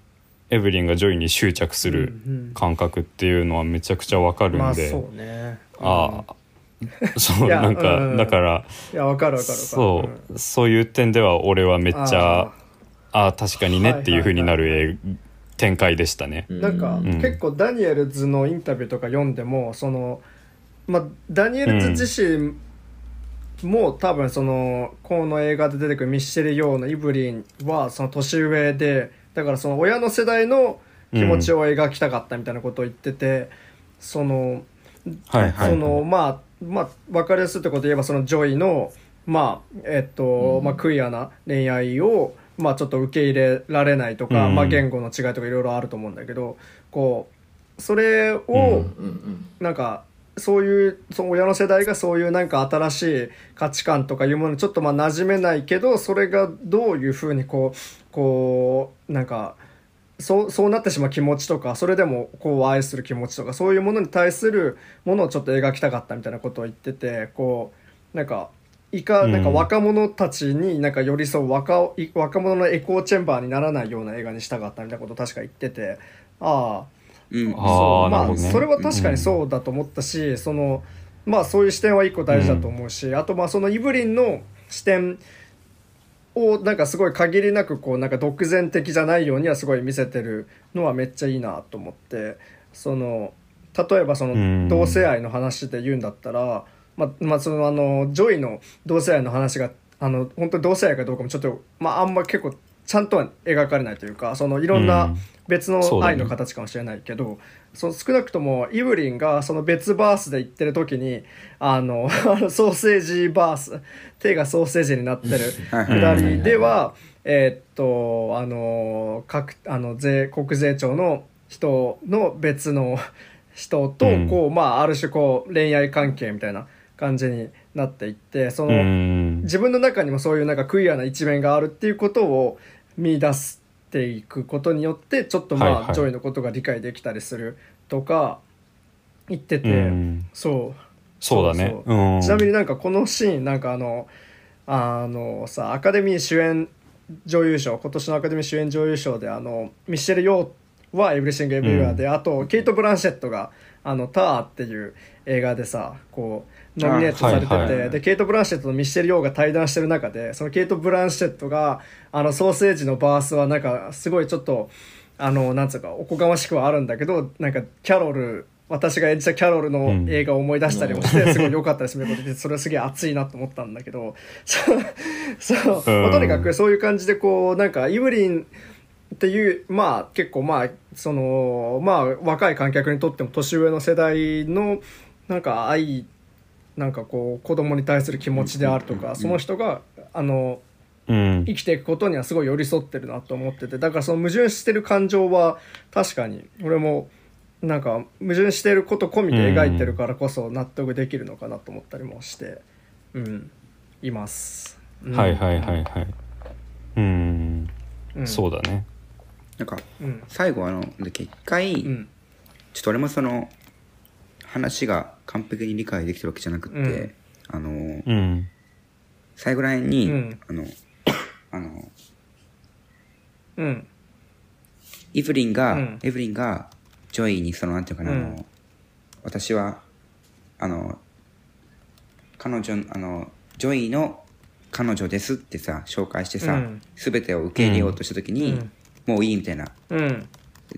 エブリンがジョイに執着するうん感覚っていうのはめちゃくちゃわかるんで、まあそうねああ そうなんか、うん。だからいやわかるわかるそう、そういう点では俺はめっちゃあああ確かにねっていうふうになる展開でしたね。うん。なんか、ん。結構ダニエルズのインタビューとか読んでもその、まあ、ダニエルズ自身も多分そのこの映画で出てくるミッシェル・ヨーのイブリンはその年上でだからその親の世代の気持ちを描きたかったみたいなことを言ってて、そのはいはい、そのまあまあ分かりやすいってことで言えばそのジョイのまあえっと、うん。まあクイアな恋愛をまあちょっと受け入れられないとか、うん。まあ言語の違いとかいろいろあると思うんだけどこうそれを、なんかそういうその親の世代がそういうなんか新しい価値観とかいうものにちょっとまあ馴染めないけどそれがどういうふうにこうこうなんかそうそうなってしまう気持ちとかそれでもこう愛する気持ちとかそういうものに対するものをちょっと描きたかったみたいなことを言っててこうなんかいかうん。なんか若者たちになんか寄り添う若い若者のエコーチェンバーにならないような映画にしたかったみたいなことを確か言っててああうん。そうまあね。それは確かにそうだと思ったし、そのまあそういう視点は一個大事だと思うし、あとまあそのイブリンの視点をなんかすごい限りなくこうなんか独善的じゃないようにはすごい見せてるのはめっちゃいいなと思ってその例えばそうん。の同性愛の話で言うんだったら、まあまあそのあのジョイの同性愛の話があの本当に同性愛かどうかもちょっとまああんま結構ちゃんとは描かれないというかそのいろんうなん。別の愛の形かもしれないけど、その少なくともイブリンがその別バースで行ってる時にあの ソーセージバース手がソーセージになってるはいくだりではえーっとあの各あの税国税庁の人の別の人とうん。こう、まあある種こう恋愛関係みたいな感じになっていってその、うん。自分の中にもそういうなんかクイアな一面があるっていうことを見出していくことによってちょっとまあ、はいはい。ジョイのことが理解できたりするとか言ってて、うん。そう。そうだね。ちなみになんかこのシーンなんかあのあのさアカデミー主演女優賞今年のアカデミー主演女優賞であのミシェル・ヨーは「エブリシング・エブリウェアで」あとケイト・ブランシェットが「あのター」っていう映画でさこうノミネートされてて、あはいはい。でケイト・ブランシェットとミシェル・ヨーが対談してる中でそのケイト・ブランシェットがあのソーセージのバースはなんかすごいちょっとあのなんつうかおこがましくはあるんだけどなんかキャロル私が演じたキャロルの映画を思い出したりもして、すごい良かったですみたいなことでそれはすげえ熱いなと思ったんだけど そうまあとにかくそういう感じでこうなんかイブリンっていうまあ結構まあそのまあ若い観客にとっても年上の世代のなんか愛なんかこう子供に対する気持ちであるとか、その人があのうん。生きていくことにはすごい寄り添ってるなと思っててだからその矛盾してる感情は確かに俺もなんか矛盾してること込みで描いてるからこそ納得できるのかなと思ったりもしてうんいます、うん。はいはいはいはい。うん。うん。そうだね。なんかうん。最後あの一回、うん。ちょっと俺もその話が完璧に理解できてるわけじゃなくって、うん。あのうん。最後らへんに、うん。あのあのうん。イブリンが、うん。イブリンがジョイにそのなんていうかな、あうん。の私はあの彼女あのジョイの彼女ですってさ紹介してさ、うん。全てを受け入れようとした時に、うん。もういいみたいな。うん。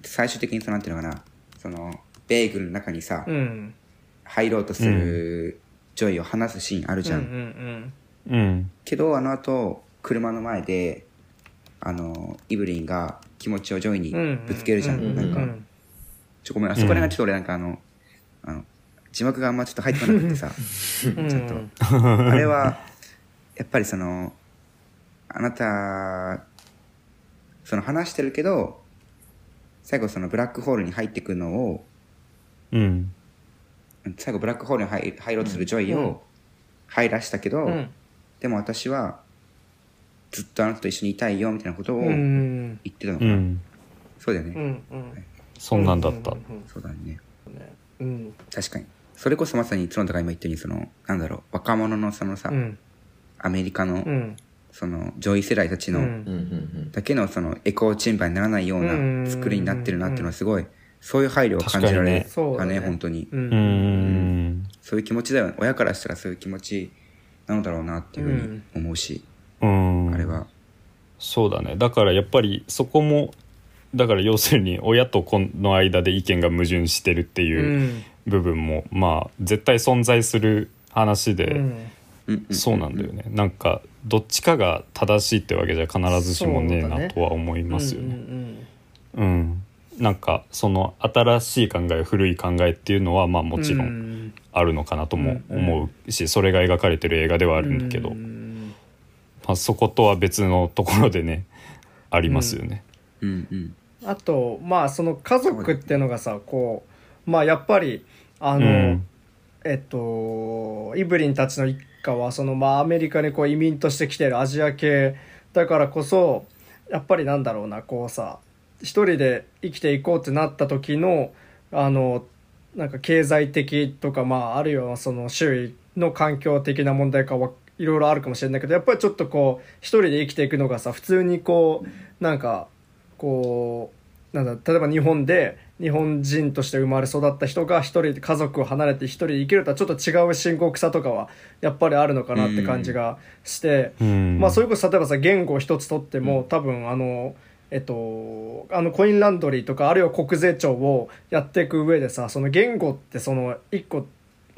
最終的にそのなんていうのかなそのベーグルの中にさ、うん入ろうとするジョイを離すシーンあるじゃん、うん。うんうんけどあの後車の前であのイブリンが気持ちをジョイにぶつけるじゃん、うん。なんか、うん。ちょごめんあそこら辺がちょっと俺なんかあのあの字幕があんまちょっと入ってこなくてさ。うん。ちょっと。あれはやっぱりそのあなたその話してるけど最後そのブラックホールに入ってくのをうん最後ブラックホールに入入ろうとするジョイうん。を入らしたけど、うん。でも私はずっとあなたと一緒にいたいよみたいなことをう言んってたのかな、うん。そうだよね、うんうん。そんなんだった。うんそうだね。うん。確かに。それこそまさに角田が今言ったようにそのなんだろう若者のそのさ、うん。アメリカの、うん。その上位世代たちの、だけのそのエコーチェンバーにならないよううんな作りになってるなっていうのはすごいそういう配慮を感じられたねそうだね。本当に、ううんんそういう気持ちだよ親からしたらそういう気持ちなのだろうなっていうふうに思うし、うん。あれは。そうだね。だからやっぱりそこもだから要するに親と子の間で意見が矛盾してるってういうん。部分も、まあ絶対存在する話で、うん。うんうん。そうなんだよね。なんかどっちかが正しいってわけじゃ必ずしもねえなとは思いますようんうね。ん。うんなんかその新しい考え古い考えっていうのはまあもちろうん。んあるのかなとも思うしそれが描かれてる映画ではあるんだけど、うん。まあ、そことは別のところでねありますよね。うんうん。あとまあその家族っていうのがさこうまあやっぱりあの、うん。えっとイブリンたちの一家はそのまあアメリカにこう移民として来ているアジア系だからこそやっぱりなんだろうなこうさ一人で生きていこうってなった時のあのなんか経済的とかまああるいはその周囲の環境的な問題かはいろいろあるかもしれないけどやっぱりちょっとこう一人で生きていくのがさ普通にこうなんかこうなんだ例えば日本で日本人として生まれ育った人が一人で家族を離れて一人で生きるとはちょっと違う深刻さとかはやっぱりあるのかなって感じがして、うん。まあそれこそ例えばさ言語を一つとっても、多分あのえっとあのコインランドリーとかあるいは国税庁をやっていく上でさその言語ってその一個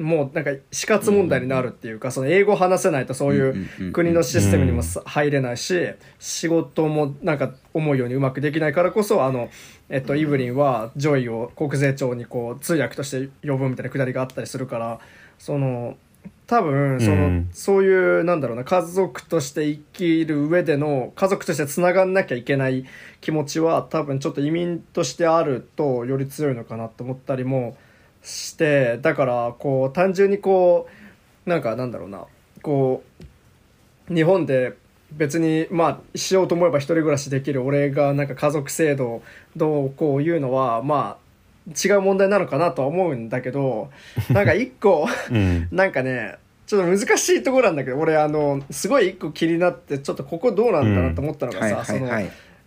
もうなんか死活問題になるっていうか、その英語を話せないとそういう国のシステムにもさ入れないし仕事もなんか思うようにうまくできないからこそあの、えっと、イブリンはジョイを国税庁にこう通訳として呼ぶみたいなくだりがあったりするからその多分その、うん。そういうなんだろうな家族として生きる上での家族としてつながんなきゃいけない気持ちは多分ちょっと移民としてあるとより強いのかなと思ったりもしてだからこう単純にこうなんかなんだろうなこう日本で別にまあしようと思えば一人暮らしできる俺がなんか家族制度どうこういうのはまあ違う問題なのかなとは思うんだけどなんか一個うん。なんかねちょっと難しいところなんだけど俺あのすごい一個気になってちょっとここどうなんだなと思ったのがはいさ、その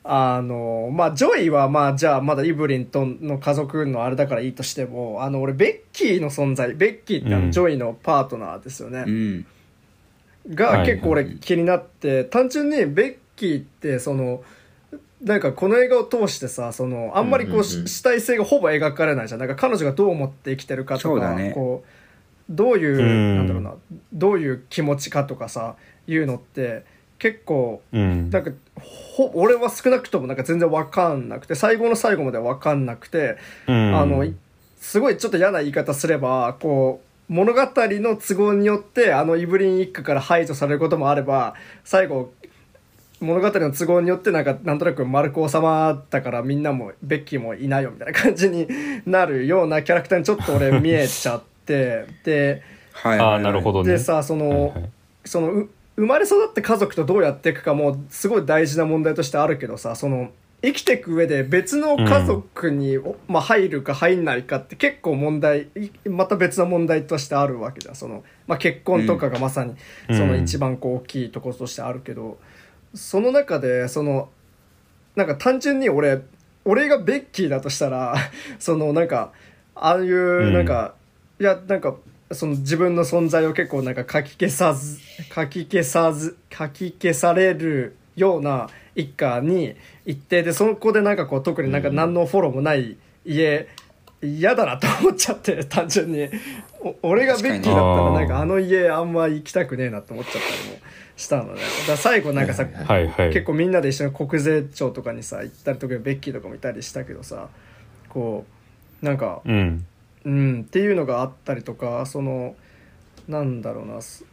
あのまあジョイはまあじゃあまだイブリンとの家族のあれだからいいとしてもあの俺ベッキーの存在ベッキーってあの、うん。ジョイのパートナーですよね。う、ん。が結構俺はい気になって、単純にベッキーってそのなんかこの映画を通してさそのあんまりこう,、主体性がほぼ描かれないじゃん。なんか彼女がどう思って生きてるかとか、ね。こうどういう、うん。なんだろうなどういう気持ちかとかさいうのって結構うん。なんかほ俺は少なくともなんか全然わかんなくて最後の最後までわかんなくて、うん。あのすごいちょっと嫌な言い方すればこう物語の都合によってあのイブリン一家から排除されることもあれば最後物語の都合によってなんかなんとなく丸く収まったからみんなもベッキーもいないよみたいな感じになるようなキャラクターにちょっと俺見えちゃってではい。はいなるほどね。でさその、はいはい。そのう生まれ育って家族とどうやっていくかもすごい大事な問題としてあるけどさその生きていく上で別の家族に、おまあ、入るか入んないかって結構問題いまた別の問題としてあるわけじゃんその、まあ、結婚とかがまさにうん。その一番こう大きいところとしてあるけど、その中でそのなんか単純に俺俺がベッキーだとしたら そのなんかああいうなんか、いやなんかその自分の存在を結構なんか書き消さず書き消さず書き消されるような一家に行ってでそこでなんかこう特になんか何のフォローもない家嫌だなと思っちゃって単純に。お俺がベッキーだったらなんかあの家あんま行きたくねえなと思っちゃったりもしたのね。だ最後なんかさ、はいはい。はい結構みんなで一緒に国税庁とかにさ行ったりとかベッキーとかもいたりしたけどさこうなんかうん。うんっていうのがあったりとかそのなんだろうなそ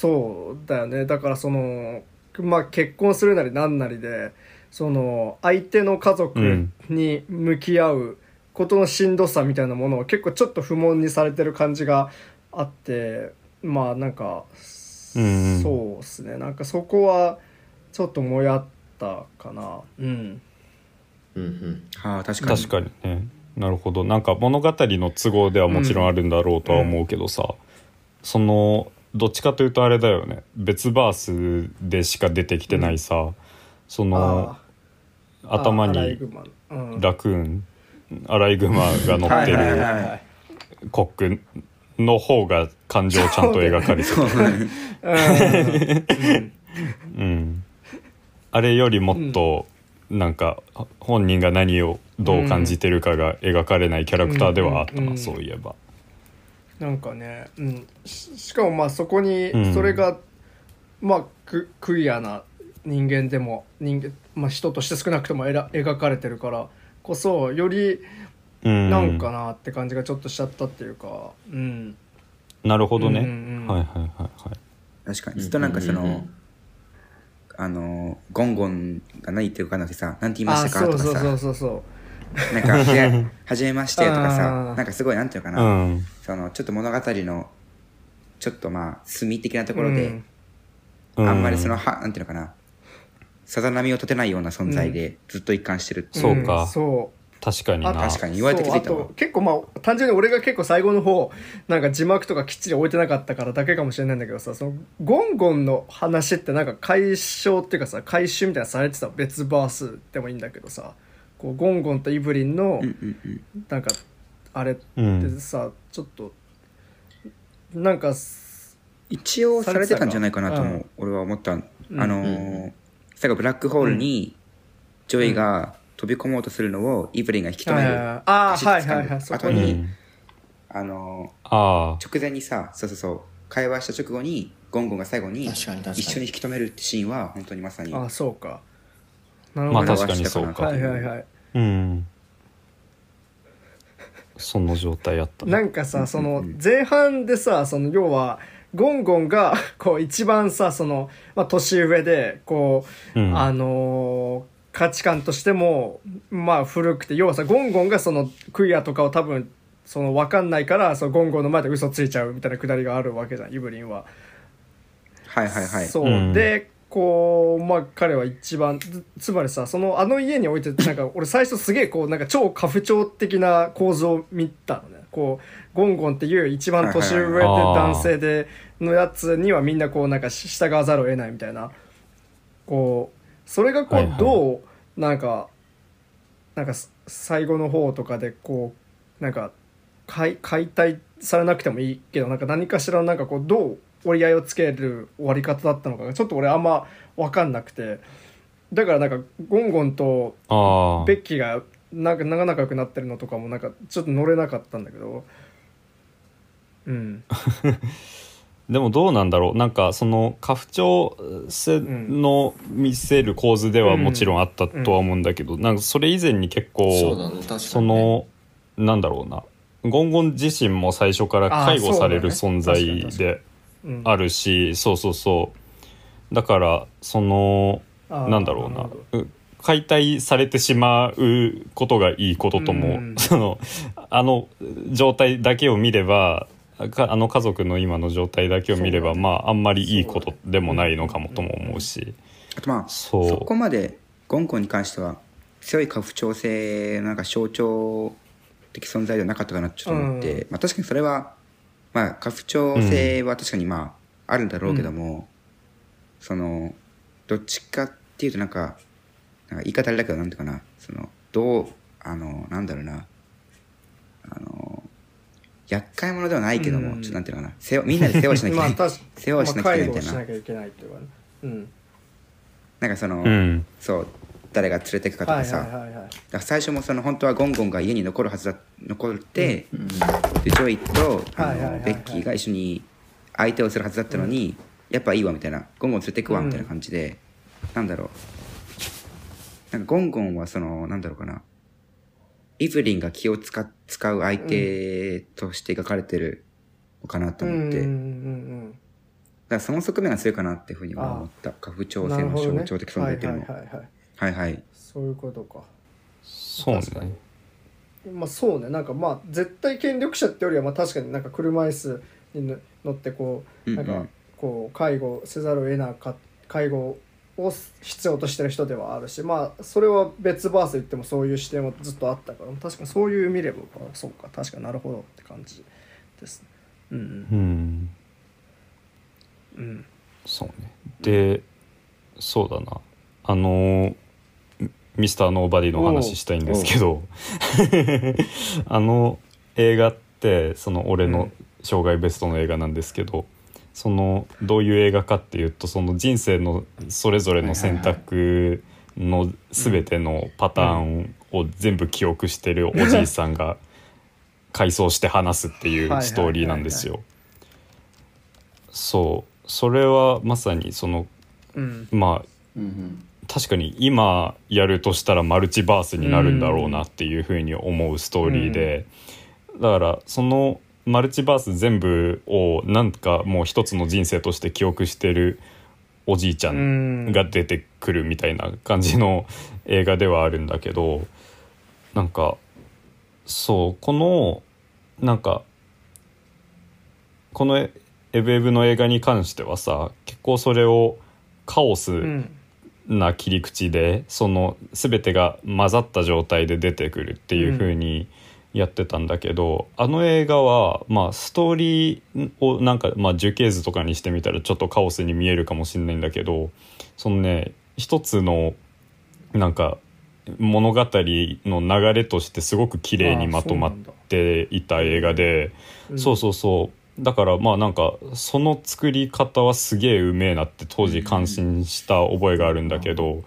そうだよね。だからそのまあ結婚するなりなんなりでその相手の家族に向き合うことのしんどさみたいなものを結構ちょっと不問にされてる感じがあってまあなんか、うんうん。そうっすね。なんかそこはちょっともやったかな。うん。うんうん。ああ確かに。確かにね。なるほど。なんか物語の都合ではもちろんあるんだろうとは思うけどさ、そのどっちかというとあれだよね。別バースでしか出てきてないさ、そのあー。頭にラクーン。アライグマが乗ってるはい。コックの方が感情ちゃんと描かれてる、うん。うん、あれよりもっとなんか本人が何をどう感じてるかが描かれないキャラクターではあった。な、うんうん。そういえば。なんかね、うん、ししかもまあそこにうん。それが、まあククイアな人間でも人間、まあ、人として少なくともえら描かれてるからこそよりうんなんかなって感じがちょっとしちゃったっていうか。うん。なるほどね、うんうんうん。はいはいはいはい。確かに。ずっとなんかその、うんうんうん。あのゴンゴンが何言ってるかなってさ何て言いまあしたか？とかそうそうそうさそうそう。なんか「で はじめまして」とかあさー。なんかすごいなんていうのかうな、ん。そのちょっと物語のちょっとまあ隅的なところで、うん。うんあんまりそのはなんていうのかな。さざ波を立てないような存在でずっと一貫してるっていう。そうか。んそう。あ確かにな。確かに言われて気づいた結構まあ単純に俺が結構最後の方なんか字幕とかきっちり置いてなかったからだけかもしれないんだけどさそのゴンゴンの話ってなんか解消っていうかさ回収みたいなのされてた別バースでもいいんだけどさ。こうゴンゴンとイブリンのうんうんうん。なんかあれっうんてさ、ちょっとなんか利用されてたんじゃないかなと思う、うん俺は思った、ん。あのーうん。最後ブラックホールにジョイが飛び込もうとするのをイブリンが引き止める、ああはいはいはい。そこ後にに、あのあ直前にさそうそうそう。会話した直後にゴンゴンが最後に一緒に引き止めるってシーンは本当にまさにあそうか。なるほど、まあ確かにそうか。はいはいはい。うん。その状態やった。なんかさその前半でさその要はゴンゴンがこう一番さその、まあ、年上でこう、うん。あのー価値観としてもまあ古くて要はさゴンゴンがそのクイアとかを多分その分かんないからそのゴンゴンの前で嘘ついちゃうみたいなくだりがあるわけじゃんイブリンは。はいはいはい。そう、うん。でこうまあ彼は一番つつまりさそのあの家において なんか俺最初すげえこうなんか超家父長的な構造を見たのね。こうゴンゴンっていう一番年上ではいはいはい。男性でのやつにはみんなこうなんか従わざるを得ないみたいな。こうそれがこはいうはい。どうなんかなんかす最後の方とかでこうなんか解解体されなくてもいいけどなんか何かしらのなんかこうどう折り合いをつける終わり方だったのかがちょっと俺あんま分かんなくて。だからなんかゴンゴンとああベッキーがなんか長仲良くなってるのとかもなんかちょっと乗れなかったんだけど。うん でもどうなんだろう。なんかその家父長の見せる構図ではもちろんあったとは思うんだけど、なんかそれ以前に結構そそのなんだろうな。ゴンゴン自身も最初から介護される存在でうんあるしそうそうそう。だからそのなんだろうな。解体されてしまうことがいいこととも、う。ん。そのあの状態だけを見ればかあの家族の今の状態だけを見れば、まああんまりいいことでもないのかもとも思うし、あとまあそう。そこまでゴンゴンに関しては強い家父長制のなんか象徴的存在ではなかったかなとちょっと思って、うまあ、確かにそれは、まあ、家父長制は確かにまああるんだろうけども、そのどっちかっていうとなんかなんか言い方あれだけどなんていうかなそのどうあのなんだろうなあの厄介者ではないけども、うん。ちょっとなんていうのかな。世話みんなで世話しなきゃいけない、まあ世話をしなきゃいけないみたいな、まあ介護をしなきゃいけないっていうかね。うん。なんかその、うん。そう誰が連れてくかとはいかさ、はいはいはいだから最初もその本当はゴンゴンが家に残るはずだ残って、でジョイとあのベッキーが一緒に相手をするはずだったのに、やっぱいいわみたいな。ゴンゴン連れてくわみたいな感じで、なんだろう。なんかゴンゴンはそのなんだろうかなイブリンが気を使使う相手として描かれてるのかなと思って、うんうんうだんからその側面が強いかなっていうふうには思った。家父長制の象徴的存在っていうのもはいはいはいはい。はいはい。そういうことか。そうね。確かに。まあそうね。なんかまあ絶対権力者ってよりはまあ確かになんか車椅子に乗乗ってこうなんかこう介護せざるを得なか介護を必要としてる人ではあるしまあそれは別バース言ってもそういう視点はずっとあったから確かにそういう見ればそうか確かになるほどって感じですね。うんうん。うん。うん。そうね。でそうだな。あのミミスターノーバディの話したいんですけど。あの映画ってその俺の生涯ベストの映画なんですけど、そのどういう映画かっていうとその人生のそれぞれの選択の全てのパターンを全部記憶してるおじいさんが回想して話すっていうストーリーなんですよ。そう。それはまさにそのうん。まあうんうん。確かに今やるとしたらマルチバースになるんだろうなっていうふうに思うストーリーで、だからそのマルチバース全部をなんかもう一つの人生として記憶してるおじいちゃんが出てくるみたいな感じの映画ではあるんだけどなんかそうこのなんかこのエエブエブの映画に関してはさ結構それをカオス、うん。な切り口でその全てが混ざった状態で出てくるっていう風にやってたんだけど、あの映画は、まあ、ストーリーをなんか、まあ、樹形図とかにしてみたらちょっとカオスに見えるかもしれないんだけどそのね一つのなんか物語の流れとしてすごく綺麗にまとまっていた映画で。うんそうそうそう。だからまあなんかその作り方はすげえうめえなって当時感心した覚えがあるんだけど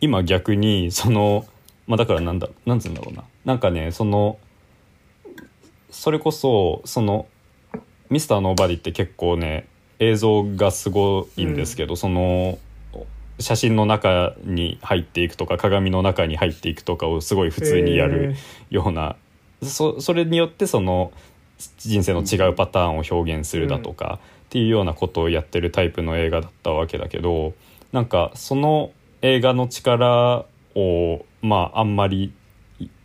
今逆にそのまあだからなんだなんつうんだろうな。なんかねそのそれこそそのミスターノーバディって結構ね映像がすごいんですけど、その写真の中に入っていくとか鏡の中に入っていくとかをすごい普通にやるようなそそれによってその人生の違うパターンを表現するだとか、っていうようなことをやってるタイプの映画だったわけだけどなんかその映画の力をまああんまり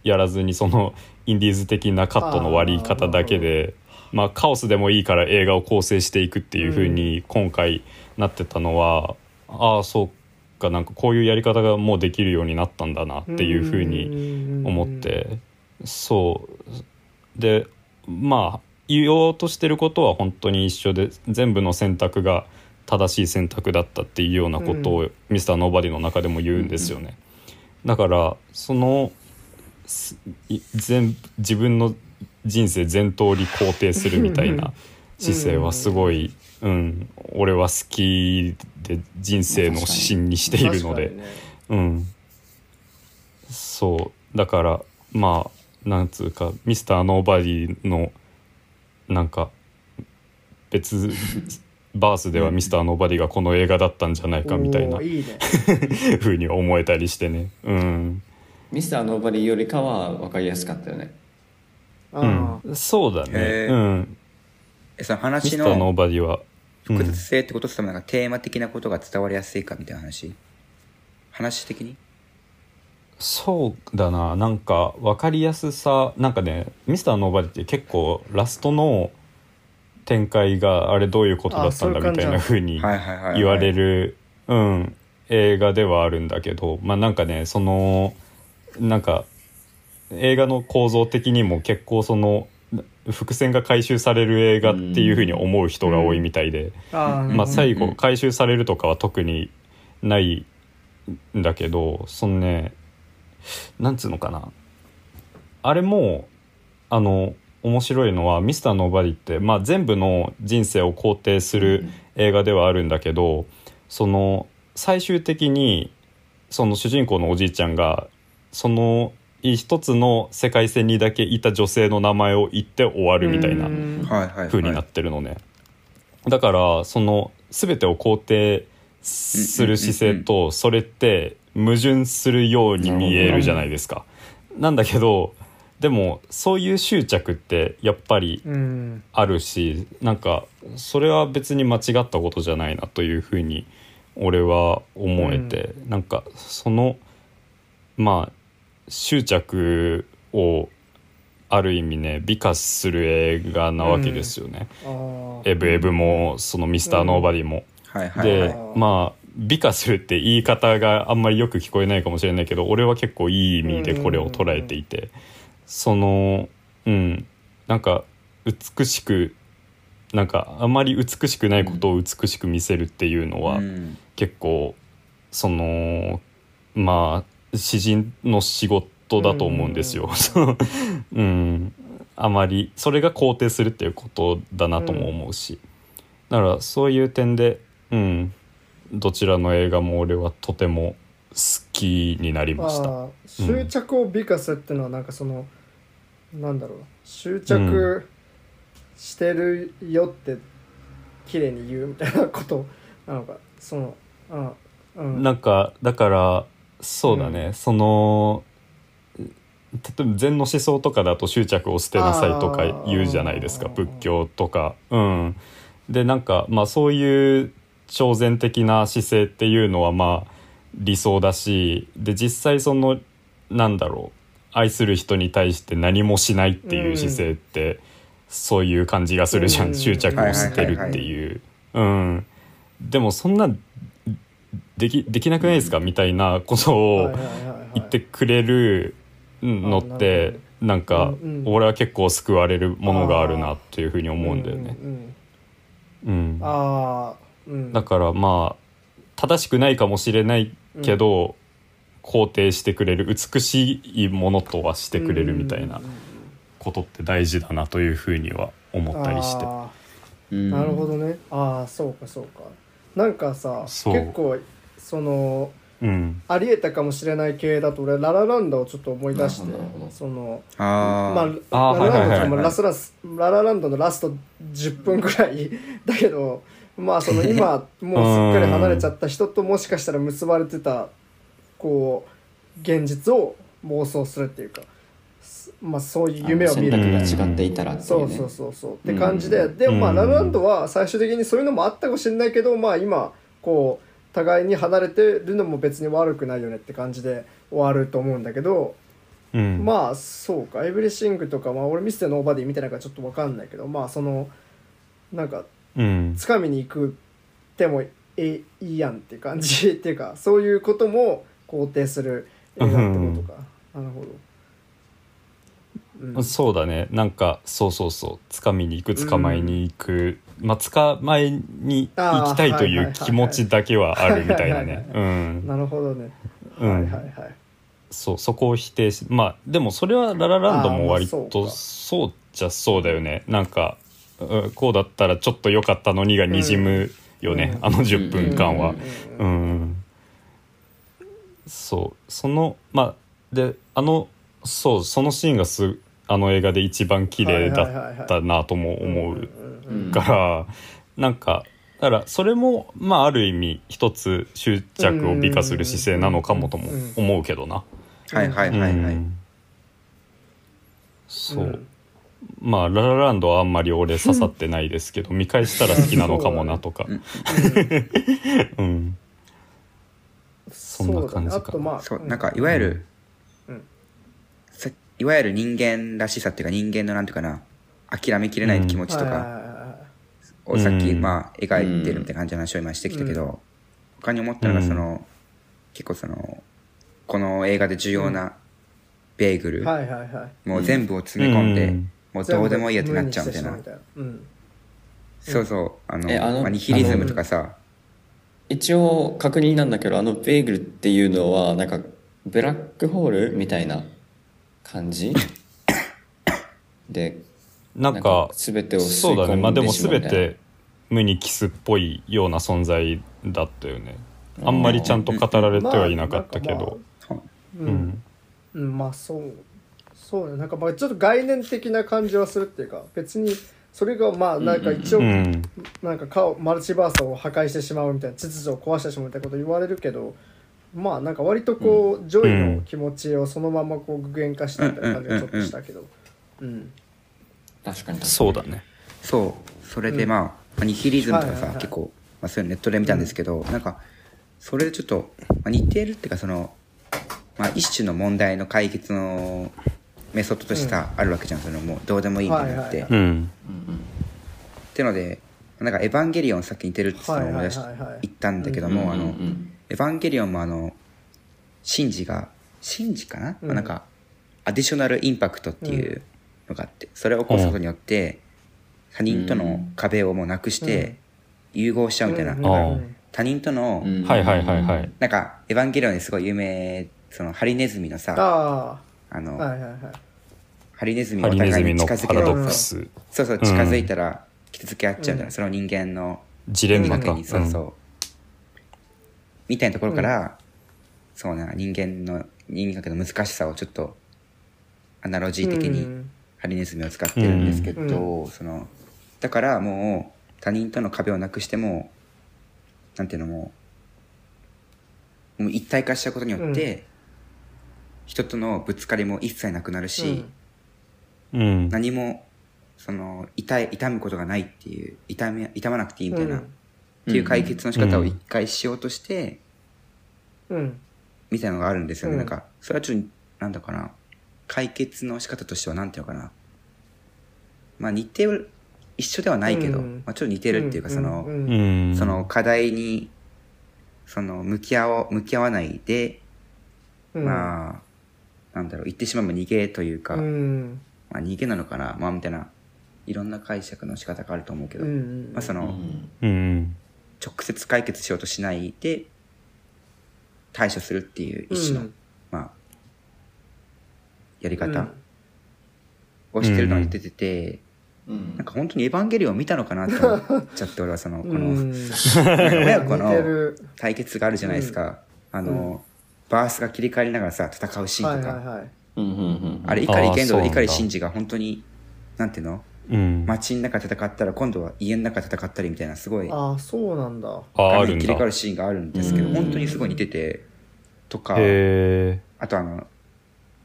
やらずにそのインディーズ的なカットの割り方だけでまあカオスでもいいから映画を構成していくっていう風に今回なってたのは、ああそうかなんかこういうやり方がもうできるようになったんだなっていう風に思ってそう。でまあ言おうとしてることは本当に一緒で全部の選択が正しい選択だったっていうようなことをミスターノーバディの中でも言うんですよね。だからその全自分の人生全通り肯定するみたいな姿勢はすごい、うん、俺は好きで人生の指針にしているので。ね。うん、そう。だからまあなんつうかミスターノーバディのなんか別バースではミスターノーバディがこの映画だったんじゃないかみたいないいね。ふうに思えたりしてね。うん、ミスターノーバディよりかは分かりやすかったよね。あうん、そうだね。うん。えそのミ話スターノーのバディは、うん。複雑性ってことともなんかテーマ的なことが伝わりやすいかみたいな話？話的に？そうだな。なんか分かりやすさ。なんかねミスターノーバディって結構ラストの展開があれどういうことだったんだみたいな風にはいはいはいはい言われる、うん、映画ではあるんだけどまあなんかねそのなんか映画の構造的にも結構その伏線が回収される映画っていう風に思う人が多いみたいで、まあ、最後うん回収されるとかは特にないんだけどそのねなんつうのかな。あれもあの面白いのは「ミスターノーバディって、まあ、全部の人生を肯定する映画ではあるんだけどその最終的にその主人公のおじいちゃんがその一つの世界線にだけいた女性の名前を言って終わるみたいな風になってるのね、だからその全てを肯定する姿勢とそれって矛盾するように見えるじゃないですか。なんだけどでもそういう執着ってやっぱりうん。あるしなんかそれは別に間違ったことじゃないなというふうに俺は思えて、なんかそのまあ執着をある意味ね美化する映画なわけですよね。あー。エブエブもそのミスターノーバディも。はいはいで、はい。まあ美化するって言い方があんまりよく聞こえないかもしれないけど俺は結構いい意味でこれを捉えていて、そのうん。なんか美しくなんかあまり美しくないことを美しく見せるっていうのは、うん。結構そのまあ詩人の仕事だと思うんですよ。そう。うん、あまりそれが肯定するっていうことだなとも思うし、だからそういう点で、うん、どちらの映画も俺はとても好きになりました。執着を美化するっていうのはなんかその、なんだろう。執着してるよって綺麗に言うみたいなことなのか。そのあうん。なんかだからそうだね、その例えば禅の思想とかだと執着を捨てなさいとか言うじゃないですか。仏教とか。うん。でなんかまあそういう超然的な姿勢っていうのはまあ理想だしで実際そのなんだろう。愛する人に対して何もしないっていう姿勢って、そういう感じがするじゃん、うん。執着を捨てるっていう、うん。でもそんなできできなくないですか、みたいなことを言ってくれるのってなんか俺は結構救われるものがあるなっていうふうに思うんだよね。うんだからまあ正しくないかもしれないけど、肯定してくれる美しいものとはしてくれるみたいなことって大事だなというふうには思ったりして。なるほどね。ああそうかそうか。なんかさ結構そのうん。ありえたかもしれない系だと俺ララランドをちょっと思い出してそのあまーあララランドラスラスララランドのラスト10分ぐらい だけどまあその今もうすっかり離れちゃった人ともしかしたら結ばれてたこう現実を妄想するっていうかすまあそういう夢を見る。が違っていたらっていね。そううそうそうそう。って感じで、でもまあラランドは最終的にそういうのもあったかもしれないけどまあ今こう互いに離れてるのも別に悪くないよねって感じで終わると思うんだけど、うん。まあそうか。エブリシングとかまあ俺ミステノーバディ見てないからちょっと分かんないけどまあそのなんかうん。掴みに行くってもえいいやんって感じっていうかそういうことも肯定する映画ってことか、なるほど、うん。そうだね。なんかそうそうそう。掴みに行く捕まえに行く、まあ捕まえに行きたいという気持ちだけはあるみたいなね。うん。なるほどね、うん。はいはいはい。そうそこを否定しまあでもそれはララランドも割とそうじゃそうだよね。なんかうんこうだったらちょっと良かったのにがにじむよね、うん。あの10分間は。うん。うん。そう。そのまあであのそうそのシーンがすあの映画で一番綺麗だったなとも思う。うんからなんかだからそれもまあある意味一つ執着を美化する姿勢なのかもとも思うけどな。はいはいはいはい、うん。そう、うんまあララランドはあんまり俺刺さってないですけど見返したら好きなのかもなとか。うん。そんな感じかそうだね。あとまあそうなんかいわゆる、うん。さいわゆる人間らしさっていうか人間のなんていうかな諦めきれない気持ちとか。はいはいをさっきうん。まあ描いてるみたいな感じの話を今してきたけど、他に思ったのがうん。その、結構そのこの映画で重要なベーグル、はいはいはい。もう全部を詰め込んで、うん。もうどうでもいいやってなっちゃうみたいな。そうそう。あのえあのまあ、ニヒリズムとかさ。一応確認なんだけどあのベーグルっていうのはなんかブラックホールみたいな感じ？でなんか全てを吸そいう込んでだね。まあでも全て無にキスっぽいような存在だったよね。あんまりちゃんと語られてはいなかったけど、そうううん。んうん、まあそうそうね。なんかまあちょっと概念的な感じはするっていうか別にそれがまあなんか一応、うん。なんか顔マルチバースを破壊してしまうみたいな秩序を壊してしまうみたいなこと言われるけどまあなんか割とこう、ジョイの気持ちをそのままこう具現化したみたいな感じがちょっとしたけど。うん。確かに確かにそうだね。そうそれでまあ、まあニヒリズムとかさ、はいはいはい。結構、まあ、そういうのネットで見たんですけど、なんかそれでちょっと、まあ、似てるっていうかその、まあ、一種の問題の解決のメソッドとしてさ、あるわけじゃん。そのもうどうでもいいみたいになって、はいはいはうんうん。うんってのでなんか「エヴァンゲリオン」さっき似てるって言ったのを思い出しはいはい。言ったんだけども、あのうんうんエヴァンゲリオンもあのシンジがシンジかな、うん。まあなんかアディショナルインパクトっていうのがあってそれを起こすことによって他人との壁をもうなくして融合しちゃうみたいな、うん。あ他人との、うん。はいはいはいはい。なんかエヴァンゲリオンですごい有名そのハリネズミのさああの、あはいはいはい。ハリネズミをお互いに近づけるそうそううん。近づいたら傷つけ合っちゃうみたいな、うん。その人間のジレンマか。そうそう、みたいなところから、そうな人間の人間関係の難しさをちょっとアナロジー的にうんハリネズミを使ってるんですけど、うん。そのだからもう他人との壁をなくしてもなんていうのもうもう一体化したことによって、う人とのぶつかりも一切なくなるし、うん。うん何もその痛い痛むことがないっていう痛め痛まなくていいみたいな、うん。っていう解決の仕方を一回しようとして、うん。みたいなのがあるんですよね、うん。なんかそれはちょっとなんだかな解決の仕方としてはなんていうのかな。まあ似てる一緒ではないけど、うん。まあ、ちょっと似てるっていうか、その、うんうんその課題にその向き合おう向き合わないで、うん。まあなんだろう言ってしまえば逃げというか、うん。まあ、逃げなのかなまあみたいないろんな解釈の仕方があると思うけど、うんまあ、その、直接解決しようとしないで対処するっていう一種の、やり方うん。をしてるのに出てて、うん。なんか本当にエヴァンゲリオン見たのかなって思っちゃって俺はそのこの、親子のる対決があるじゃないですか、あの、バースが切り替わりながらさ戦うシーンとか、あれ碇剣道あーそうなんだ。と碇シンジが本当になんていうの？うん。街の中で戦ったら今度は家の中で戦ったりみたいなすごいああそうなんだ。切り替わるシーンがあるんですけどうん。本当にすごい似ててとかへあとあの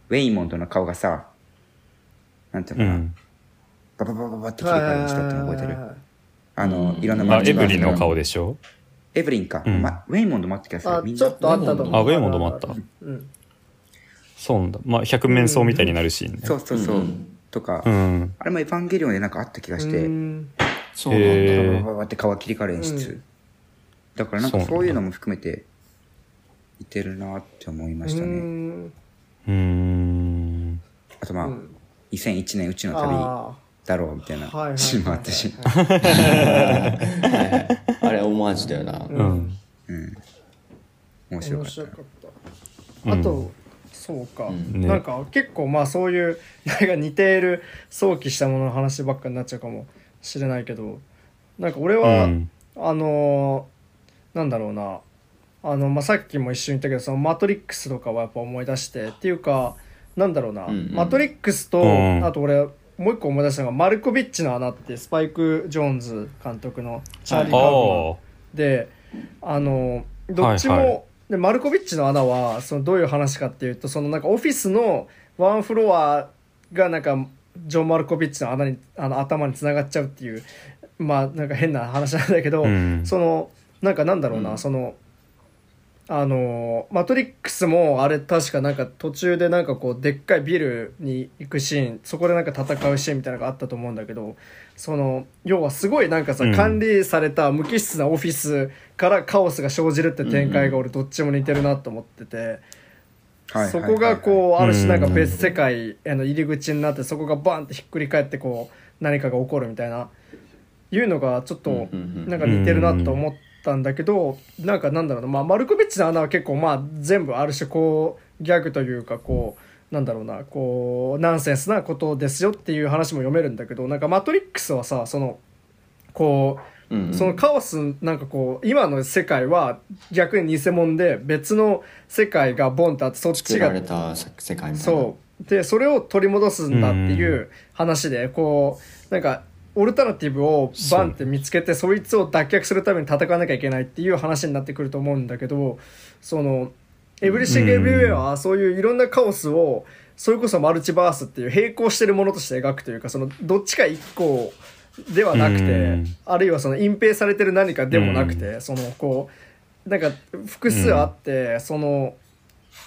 ウェイモンドの顔がさなんていうえうのかな、ん。バババババって切り替わる人っての覚えてる？あのいろんなあマルチエブリンの顔でしょ？エブリンか、うん。ま、ウェイモンドもあった気がする。みんな。あちょっとあったと思う。あウェイモンドもあった？うん。そうなんだ。まあ百面相みたいになるシーンねそうそうそう、うん。とか、うん。あれもエヴァンゲリオンでなんかあった気がして、うん。そうなんだ、へーバババババって顔が切り替わる演出、うんだからなんかそういうのも含めて似てるなって思いましたね、うん。あとまあ、うん。2001年うちの旅あだろうみたいなシーンもあったし、あれオマージュだよな、ううん。んうん、面白かった。面白かった。あと、そうか、うん。ね。なんか結構まあそういうなんか似ている想起したものの話ばっかになっちゃうかもしれないけどなんか俺は、うん。あのーなんだろうなあの、まあ、さっきも一瞬言ったけどその「マトリックス」とかはやっぱ思い出してっていうかなんだろうな「うんうん。マトリックスと」うん。あと俺もう一個思い出したのが「マルコビッチの穴」ってスパイク・ジョーンズ監督のチャーリー・カーフマンあであのどっちも、はいはい。でマルコビッチの穴はそのどういう話かっていうとそのなんかオフィスのワンフロアがなんかジョン・マルコビッチの穴にあの頭につながっちゃうっていうまあなんか変な話なんだけど、あうん。そのなんかなんだろうな、うん。そのあのマトリックスもあれ確かなんか途中でなんかこうでっかいビルに行くシーンそこでなんか戦うシーンみたいなのがあったと思うんだけどその要はすごいなんかさ、うん管理された無機質なオフィスからカオスが生じるって展開が俺どっちも似てるなと思ってて。はいそこがこうある種なんかうん別世界への入り口になってそこがバンってひっくり返ってこう何かが起こるみたいないうのがちょっとうんうんうんなんか似てるなと思ったんだけどなんかなんだろうなまあマルコビッチの穴は結構まあ全部ある種こうギャグというかこうなんだろうなこうナンセンスなことですよっていう話も読めるんだけどなんかマトリックスはさそのこうんうん。そのカオスなんかこう今の世界は逆に偽物で別の世界がボンとあってそっちがそう。でそれを取り戻すんだっていう話でこうなんかオルタナティブをバンって見つけてそいつを脱却するために戦わなきゃいけないっていう話になってくると思うんだけどそのエブリシング・エブリウェアはそういういろんなカオスをそれこそマルチバースっていう並行してるものとして描くというかそのどっちか一個ではなくうてん。あるいはその隠蔽されてる何かでもなくてそのこうなんか複数あってその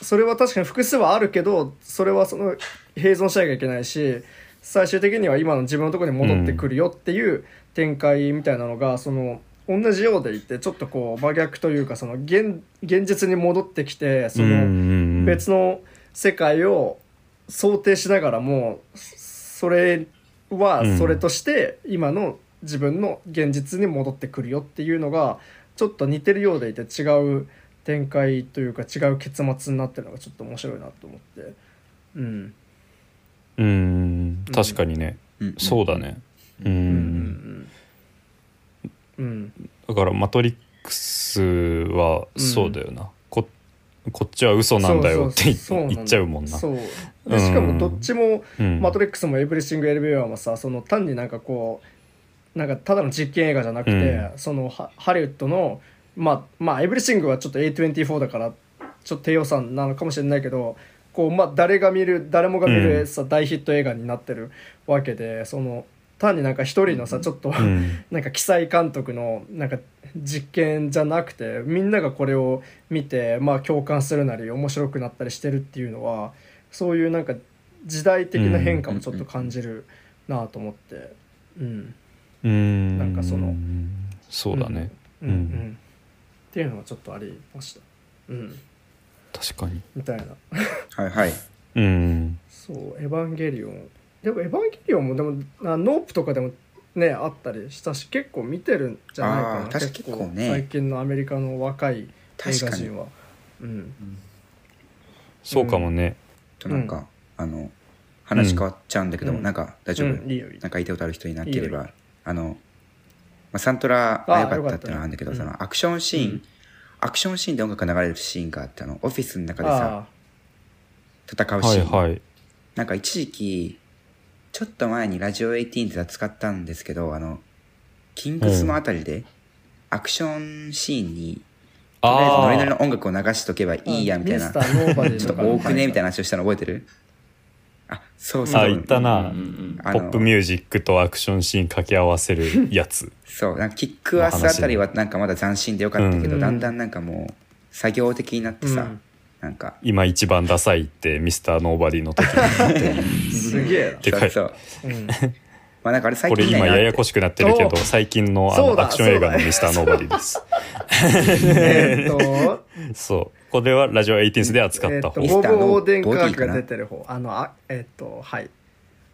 それは確かに複数はあるけどそれはその併存しなきゃいけないし最終的には今の自分のところに戻ってくるよっていう展開みたいなのがその同じようでいてちょっとこう真逆というかその現現実に戻ってきてその別の世界を想定しながらもそれはそれとして今の自分の現実に戻ってくるよっていうのがちょっと似てるようでいて違う展開というか違う結末になってるのがちょっと面白いなと思って。うんうん確かにね、うん。そうだね。うん、うん。うん。うん。だから「マトリックス」はそうだよな、ここっちは嘘なんだよって言っちゃうもんな。そう。でしかもどっちもうん。マトリックスもエブリシング・エルビアもさその単になんかこうなんかただの実験映画じゃなくて、うん。そのハハリウッドのまあまあエブリシングはちょっと A24 だからちょっと低予算なのかもしれないけどこうまあ誰が見る誰もが見るさ、大ヒット映画になってるわけでその単になんか一人のさちょっと、うん。なんか記載監督のなんか実験じゃなくてみんながこれを見てまあ共感するなり面白くなったりしてるっていうのはそういうなんか時代的な変化もちょっと感じるなと思って。うん。うん。なんかそのそうだね、うん。うん。っていうのはちょっとありました。うん確かに。みたいな。はいはい。うん。そう「エヴァンゲリオン」でも「エヴァンゲリオン」もでもあノープとかでもねあったりしたし結構見てるんじゃないかな。あー確かに結構ね。最近のアメリカの若い映確かに。画人はうん。そうかもね、となんか、あの話変わっちゃうんだけど、うん。なんか大丈夫、うんいいよいいよ。なんか言いたいことある人いなけれいいばあの、まあ、サントラあが良かったっていうのはあるんだけどそのアクションシーン、うんアクションシーンで音楽が流れるシーンがあってあの。オフィスの中でさ。あ戦うはいシーン、はいなんか一時期ちょっと前にラジオ18で扱ったんですけどあのキングスのあたりでアクションシーンにとりあえずノリノリの音楽を流しとけばいーいやみたいな。ミスターノーバディちょっと多くねみたいな話をしたの覚えてる？あそうそう。あ言ったな、うんうんポップミュージックとアクションシーン掛け合わせるやつ。そうなんかキックアスあたりはなんかまだ斬新でよかったけど、うん。だんだんなんかもう作業的になってさ、うん。なんか。今一番ダサいってミスターノーバディの時になって。すげえでかいそうそう。ん、まあなんかあれ最これ近見ないなって今ややこしくなってるけどお最近のあのアクション映画のミスターノーバディです。えーっと。そうこれはラジオ18で扱った方、えーっオーデンカボディかな？ークが出てる方あのあえーっとはい。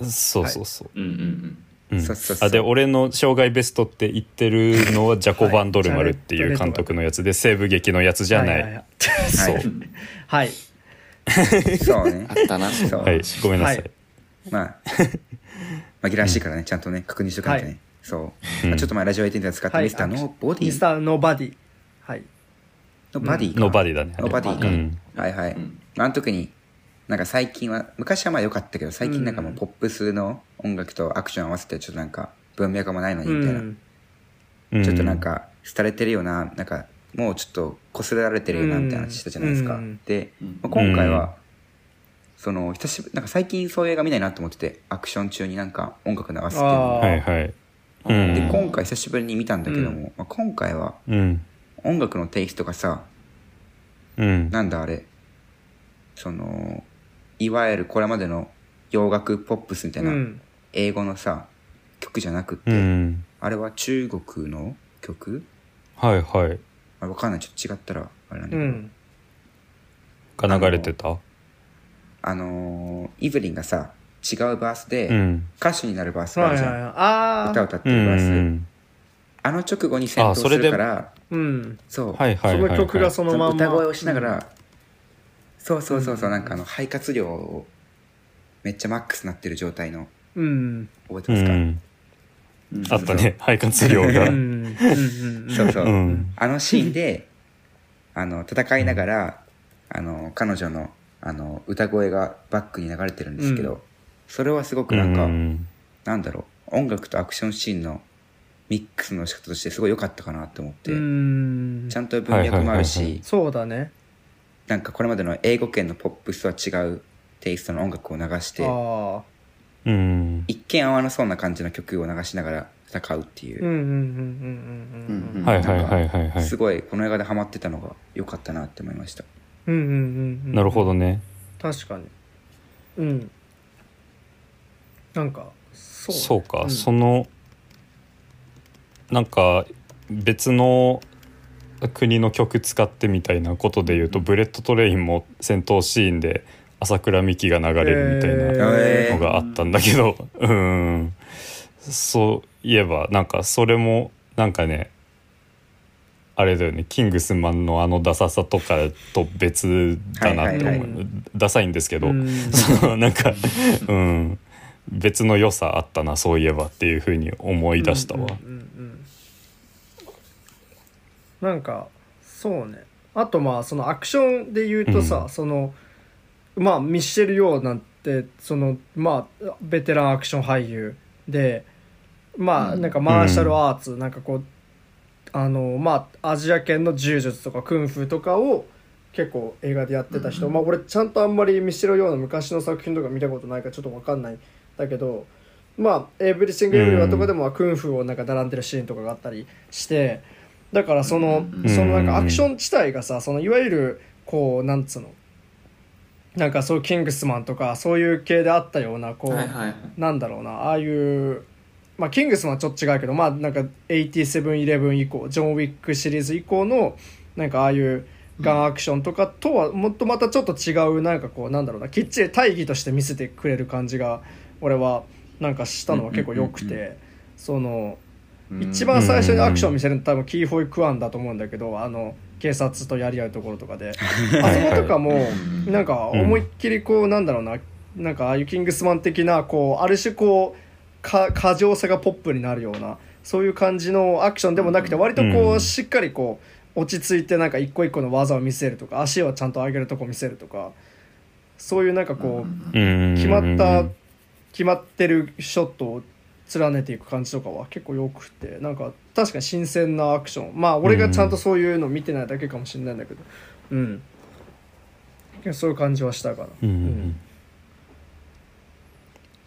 そうそうそう、うんうん。うんうんそうそうそう。あで俺の生涯ベストって言ってるのはジャコ・バンドルマルっていう監督のやつで西部劇のやつじゃない、そうはいはい。そう。ね。あったな。そう。はい。ごめんなさい、はい。まあ紛らわしいからねちゃんとね確認しとかないとね、はい。そう、あ、ちょっと前ラジオ18で使ったはい。ミスターのボディミスターノーバディ。はいのバディか、ノーバディだね。ノーバディか、うん。はいはい、ん。あの時になんか最近は昔はまあ良かったけど最近なんかもうポップスの音楽とアクション合わせてちょっとなんか文脈もないのにみたいな、うん。うちょっとなんか廃れてるようななんかもうちょっと擦られてるようなみたいな話したじゃないですか、うん。で、今回は、その久しぶりなんか最近そういう映画見ないなと思っててアクション中になんか音楽流すっていうのはいはい。うん。で今回久しぶりに見たんだけども、まあ、今回はうん音楽のテイストがさうん。なんだあれ？そのいわゆるこれまでの洋楽ポップスみたいなうん。英語のさ曲じゃなくって、うん。あれは中国の曲、はいはい。まあ、わかんない。ちょっと違ったらあれなんだけど、うん。が流れてた？あのーイブリンがさ違うバースでうん。歌手になるバースがあるじゃん、はいはいはい。ああ歌を歌ってうるバース、んあの直後に戦闘するからうん。そう、はいはいはいはい。その曲がそのまんま。歌声をしながら、そうそうそうそう。なんかあの肺活量をめっちゃマックスなってる状態の。うん。覚えてますか、うん。あったね。肺活量が。うん。うん。うん。そうそう、うん。あのシーンであの戦いながら、あの彼女のあの歌声がバックに流れてるんですけど、うん。それはすごくなんか、うん。なんだろう。音楽とアクションシーンのミックスの仕方としてすごい良かったかなって思って、うん。ちゃんと文脈もあるし、そうだね。なんかこれまでの英語圏のポップスとは違うテイストの音楽を流して一見合わなそうな感じの曲を流しながら戦うっていう。はいはいはいはいはい。すごいこの映画でハマってたのが良かったなって思いました。うんうんうんうんなるほどね。確かに。うん。なんかそう。ねそうか、ん。そのなんか別の国の曲使ってみたいなことで言うと、ブレットトレインも戦闘シーンで麻倉未稀が流れるみたいなえのがあったんだけど、うん。そういえばなんかそれもなんかねあれだよねキングスマンのあのダサさとかと別だなって思う、はいはいはい。ダサいんですけど、うん。そのなんかうん。別の良さあったなそういえばっていうふうに思い出したわ。うんうんうんなんかそうね。あとまあそのアクションで言うとさ、うん。そのまあミッシェル・ヨーなんてそのまあベテランアクション俳優でまあうん。なんかマーシャルアーツ、なんかこうあのまあアジア圏の柔術とかクンフーとかを結構映画でやってた人、うん。まあ俺ちゃんとあんまりミッシェル・ヨーの昔の作品とか見たことないからちょっと分かんないんだけどまあエブリシング・エブリワとかでもクンフーをなんか並んでるシーンとかがあったりしてだからその、うん。そのなんかアクション自体がさそのいわゆるこうなんつうのなんかそういうキングスマンとかそういう系であったようなこう、はいはいなんだろうなああいうまあキングスマンはちょっと違うけどまあなんか8711以降ジョン・ウィックシリーズ以降のなんかああいうガンアクションとかとはもっとまたちょっと違うなんかこうなんだろうなきっちり大義として見せてくれる感じが俺はなんかしたのは結構良くてそのうん一番最初にアクション見せるの多分キーホイ・クワンだと思うんだけどあの警察とやり合うところとかで。あそことかもうん。なんか思いっきりこうなんだろうななんかああいうキングスマン的なこうある種こうか過剰さがポップになるようなそういう感じのアクションでもなくて割とこうしっかりこう落ち着いてなんか一個一個の技を見せるとか足をちゃんと上げるとこ見せるとかそういうなんかこううん。決まった決まってるショットを連ねていく感じとかは結構よくてなんか確かに新鮮なアクション。まあ俺がちゃんとそういうの見てないだけかもしれないんだけど。うん。そういう感じはしたかな。うんうん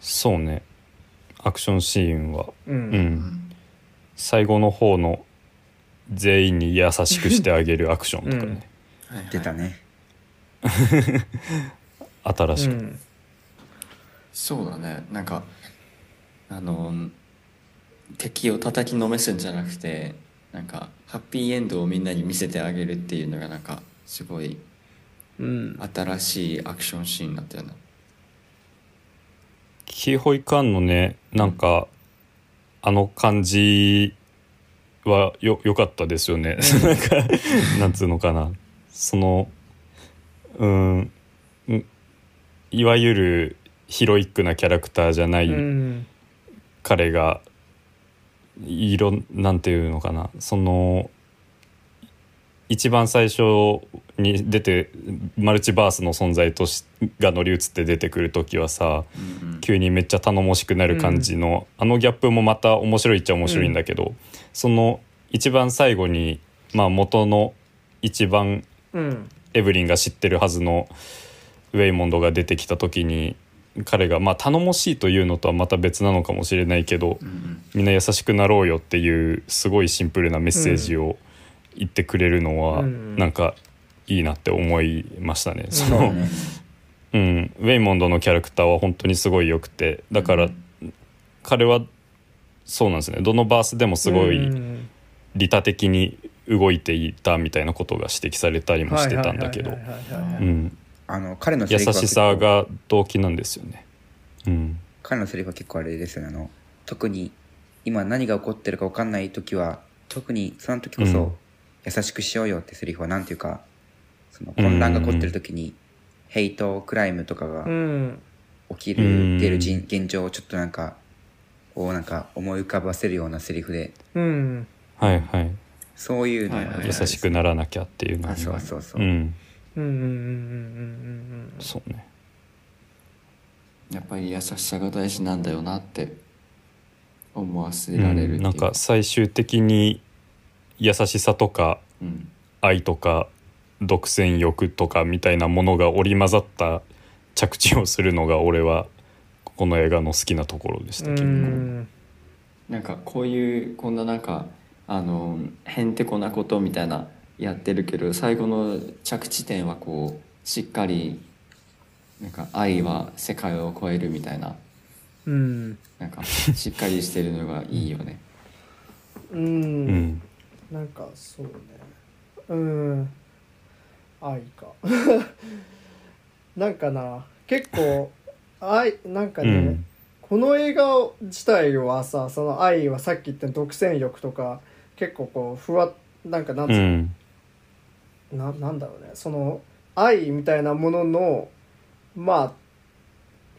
そうね。アクションシーンは、うん、うん。最後の方の全員に優しくしてあげるアクションとかね、出たね。新しく、うん。そうだね。なんかあの敵を叩きのめすんじゃなくてなんかハッピーエンドをみんなに見せてあげるっていうのがなんかすごいうん。新しいアクションシーンだったよね。キーホイカンのねなんかあの感じはよ良かったですよね、なんかなんつうのかな。そのうんうんいわゆるヒロイックなキャラクターじゃない、うん彼がいろんなんていうのかな。その一番最初に出てマルチバースの存在としが乗り移って出てくる時はさ急にめっちゃ頼もしくなる感じの、あのギャップもまた面白いっちゃ面白いんだけど、その一番最後に、まあ、元の一番うん。エブリンが知ってるはずのウェイモンドが出てきた時に彼がまあ頼もしいというのとはまた別なのかもしれないけど、みんな優しくなろうよっていうすごいシンプルなメッセージを言ってくれるのはうん。なんかいいなって思いましたね。そのそうん、ウェイモンドのキャラクターは本当にすごい良くてだから彼はそうなんですね。どのバースでもすごいうん。利他的に動いていたみたいなことが指摘されたりもしてたんだけどあの彼のセ優リフはしさが動機なんですよね。うん。彼のセリフは結構あれですよね。あの特に今何が起こってるか分かんない時は特にその時こうん。そ優しくしようよってセリフはなんていうかその混乱が起こってる時にヘイトクライムとかがうん。起きるうん出る人現状をちょっとなんかをなんか思い浮かばせるようなセリフで。うん。はいはい。そういうのがはいはい。優しくならなきゃっていうのあそうそうそう、うんうんうんうんうんうんそうね。やっぱり優しさが大事なんだよなって思わせられるっていう、うんなんか最終的に優しさとかうん。愛とか独占欲とかみたいなものが織り交ざった着地をするのが俺はこの映画の好きなところでしうんうたけど、ん。なんかこういうこんななんかあのへんてこなことみたいなやってるけど最後の着地点はこうしっかりなんか愛は世界を超えるみたいな。うん。なんかしっかりしてるのがいいよね。ううん。んなんかそうね。うん。愛か。なんかな。結構愛なんかね、うん。この映画自体はさその愛はさっき言った独占欲とか結構こうふわなんかなんつううんななんだろうね。その愛みたいなもののまあ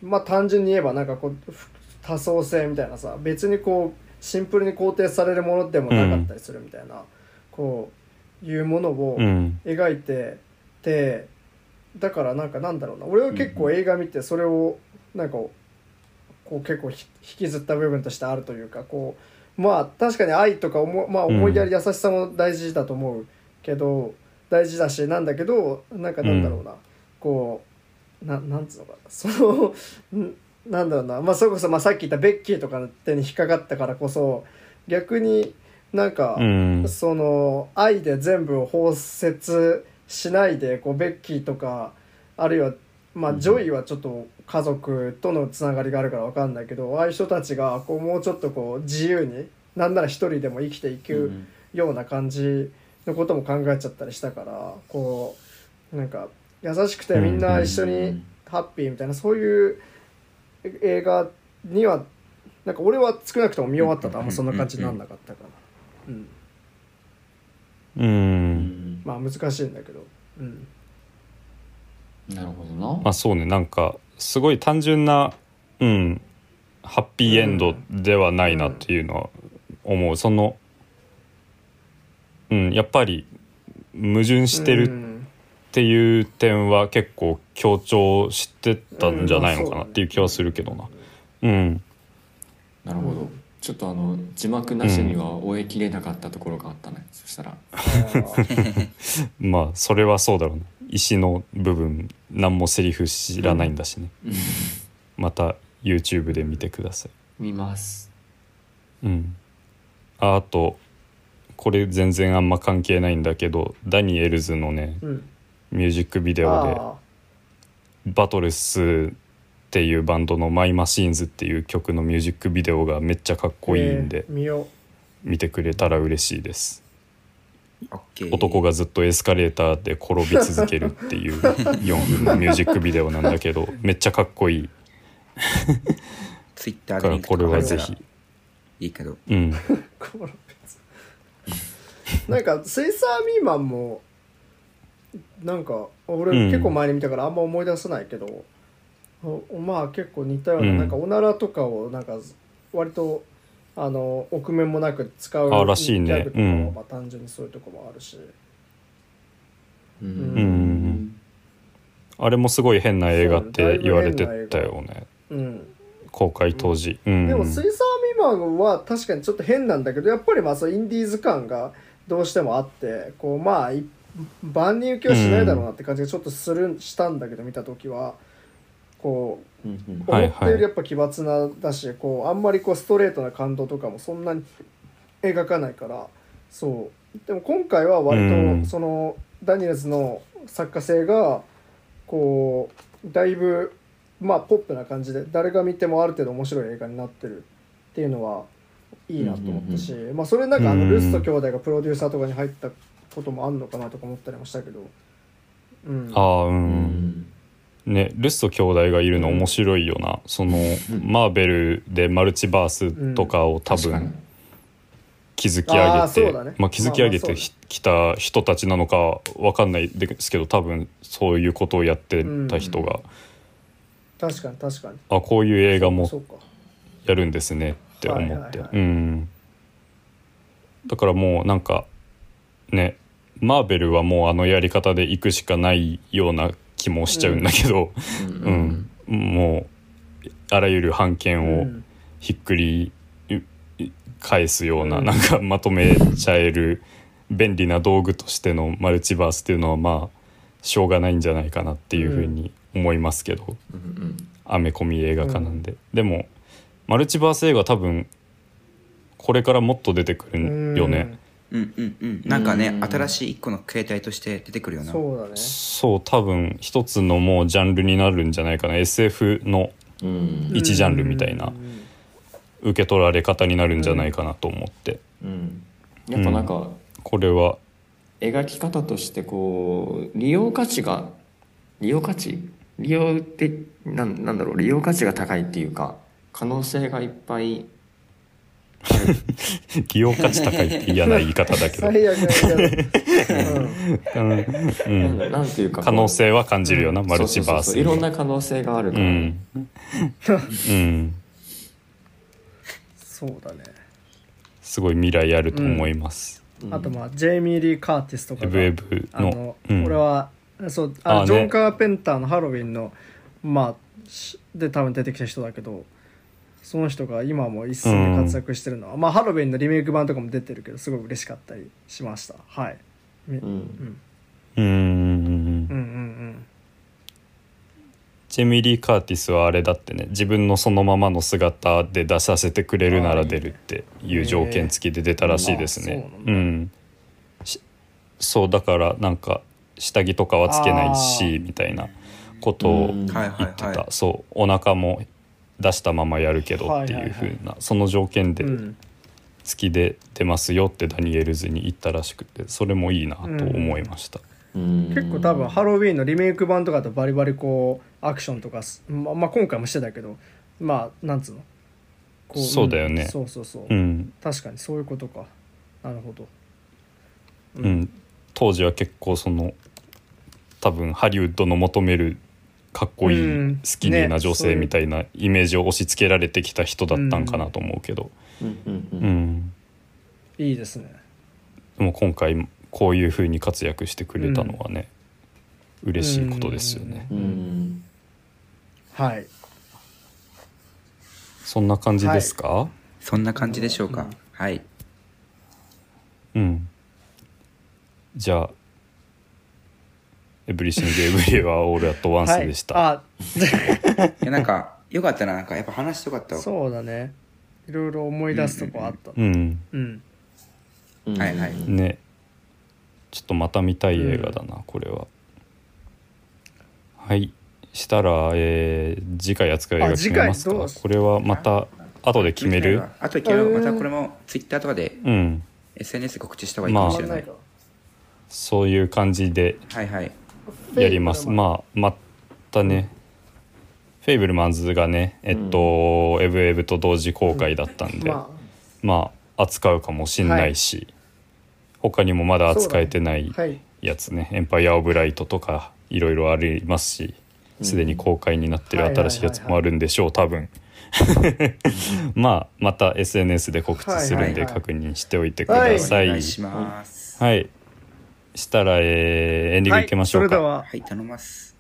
まあ単純に言えばなんかこうふ多層性みたいなさ別にこうシンプルに肯定されるものでもなかったりするみたいな、こういうものをうん。描いててだからなんかなんだろうな。俺は結構映画見てそれをなんかこう結構ひ引きずった部分としてあるというかこうまあ確かに愛とか思,、まあ、思いやり優しさも大事だと思うけど、大事だしなんだけどなんかなんだろうな、こうななんつうのかな。そのんなんだろうな。まあそれこそまあさっき言ったベッキーとかの手に引っかかったからこそ逆になんか、うん。その愛で全部を包摂しないでこうベッキーとかあるいはまあジョイはちょっと家族とのつながりがあるから分かんないけどああいう人たちがこうもうちょっとこう自由になんなら一人でも生きていくような感じのことも考えちゃったりしたからこうなんか優しくてみんな一緒にハッピーみたいなそういう映画にはなんか俺は少なくとも見終わったとあんまそんな感じになんなかったから。うん。ううんん。まあ難しいんだけど、うん、なるほどな。まあそうね。なんかすごい単純なうんハッピーエンドではないなっていうのは思う、そのうんやっぱり矛盾してるうん。っていう点は結構強調してたんじゃないのかなっていう気はするけどな。うん。なるほど。ちょっとあの字幕なしには終えきれなかったところがあったね。そしたら。まあそれはそうだろうね。石の部分何もセリフ知らないんだしね、また YouTube で見てください。見ます。うん。ああとこれ全然あんま関係ないんだけどダニエルズのねうん、ミュージックビデオであバトルスっていうバンドの「マイ・マシーンズ」っていう曲のミュージックビデオがめっちゃかっこいいんでえー見よ見てくれたら嬉しいです。男がずっとエスカレーターで転び続けるっていう4分のミュージックビデオなんだけどめっちゃかっこいい。ツイッターからこれはぜひ。いいけど。うん なんかスイサーミーマンもなんか俺うん。結構前に見たからあんま思い出せないけど、おまあ結構似たような,、うん。なんかおならとかをなんか割とあの臆面もなく使うあらしいね。ギャグとかはうん。まあ単純にそういうとこもあるし、ううん。あれもすごい変な映画って言われてたよね。うん、公開当時、うん。でもスイサーミマンは確かにちょっと変なんだけどやっぱりまあそうインディーズ感がどうしてもあってこうまあい万人受けはしないだろうなって感じがちょっとするしたんだけど見た時は。こう思ったよりやっぱ奇抜なだしこうあんまりこうストレートな感動とかもそんなに描かないから。そう。でも今回は割うん。とそのダニエルズの作家性がこうだいぶまあポップな感じで誰が見てもある程度面白い映画になってるっていうのはいいなと思ったし、まあそれなんかあのうん。ルスト兄弟がプロデューサーとかに入ったこともあんのかなとか思ったりもしたけど、うん、ああう、うん。んねルスト兄弟がいるの面白いよな、そのマーベルでマルチバースとかを多分築き上あげて、ね。まあ、築き上げてきた人たちなのかわかんないですけど多分そういうことをやってた人が、確かに確かに。あこういう映画もやるんですね。って思って、はいはいはい。うん。だからもうなんかねマーベルはもうあのやり方で行くしかないような気もしちゃうんだけど、うん。もうあらゆる版権をうん。ひっくりい返すような、うん。なんかまとめちゃえる便利な道具としてのマルチバースっていうのはまあしょうがないんじゃないかなっていうふうに思いますけど、うんうん。アメコミ映画化なんで、でもマルチバース映画多分これからもっと出てくるよね、うんうんうん。なんかねうん。新しい一個の形態として出てくるような。そうだね。そう多分一つのもうジャンルになるんじゃないかな。SF のうん。一ジャンルみたいなうん受け取られ方になるんじゃないかなと思って。うん。やっぱなんかこれは。描き方としてこう利用価値が利用価値？利用ってなんなんだろう。利用価値が高いっていうか可能性がいっぱい。利用価値高いって嫌な言い方だけど、最悪だけど、うん。うん。うんなんていうか可能性は感じるよな、マルチバースそうそうそう。いろんな可能性があるから、うん。うん。そうだね。すごい未来あると思います、うん。あとまあジェイミー・リー・カーティスとかがエブエブの。あの、うん。俺はそうあジョン・カーペンターのハロウィンのまあしで多分出てきた人だけどその人が今も一線で活躍してるのは、まあハロウィンのリメイク版とかも出てるけどすごい嬉しかったりしました。はい。みううん。ん。うんうんうん。ジェミリー・カーティスはあれだってね。自分のそのままの姿で出させてくれるなら出るっていう条件付きで出たらしいですね。あそうなんだ。うん。しそうだからなんか下着とかはつけないしみたいなことをうん。はいはい言ってた、はいそうお腹も出したままやるけどっていうふうな、その条件でうん。うん付きで出ますよってダニエルズに言ったらしくてそれもいいなと思いました、うん。結構多分ハロウィンのリメイク版とかだとバリバリこうアクションとかすままあ今回もしてたけどまあなんつうの？こそうだよね。んそうそうそう、うん。確かにそういうことか。なるほど。うん、当時は結構その多分ハリウッドの求めるかっこいうん。いスキニーなね女性みたいなイメージを押し付けられてきた人だったんかなと思うけど、うん。うん。ううん。ん。いいですね。でも今回こういう風に活躍してくれたのはね、嬉しいことですよね、うん。はい。そんな感じですか、そんな感じでしょうか。はい。うん。じゃあ「エブリシング・エブリはオール・アット・ワンス」でした、はい。いやなんかよかったな。なんかやっぱ話よかったそうだね。いろいろ思い出すとこあった。うん。うん。うん。はいはい。ね。ちょっとまた見たい映画だな、これは。はい。したら、えー次回扱う映画決めますか？あ次回どうこれはまた後で決める？あと決めよう。またこれもツイッターとかでうん。SNS で告知した方がいいかもしれない、そういう感じで。はいはいやります。まあまたね。フェイブルマンズがねえっと、エブエブと同時公開だったんで、ままあ扱うかもしんないし、他にもまだ扱えてないあはい。やつね「エンパイア・オブ・ライト」とかいろいろありますしすでに公開になってる新しいやつもあるんでしょう多分。まあまた SNS で告知するんではいはいはい。確認しておいてください。お願いします。はいしたら、えーエンディングいきましょうか、はい、それでははい頼ます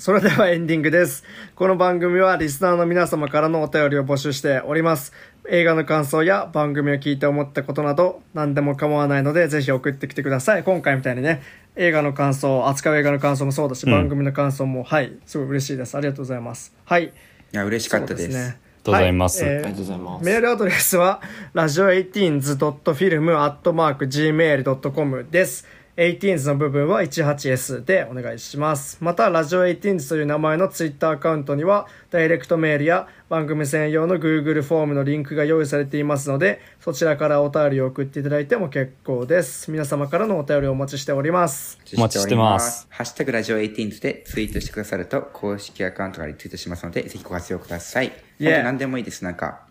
それではエンディングです。この番組はリスナーの皆様からのお便りを募集しております。映画の感想や番組を聞いて思ったことなど何でも構わないのでぜひ送ってきてください。今回みたいにね、映画の感想、扱う映画の感想もそうだし、うん番組の感想も、はい、すごい嬉しいです。ありがとうございます。はい。いや嬉しかったですそうねありがとうございますはえーありがとうございますメールアドレスは、ラジオ 18s.film.gmail.com です。18s の部分は 18s でお願いします。また、ラジオ 18s という名前のツイッターアカウントには、ダイレクトメールや番組専用の Google フォームのリンクが用意されていますので、そちらからお便りを送っていただいても結構です。皆様からのお便りをお待ちしております。お待ちしてますハッシュタグラジオ18でツイートしてくださると公式アカウントからリツイートしますのでぜひご活用ください本当何でもいいですなんか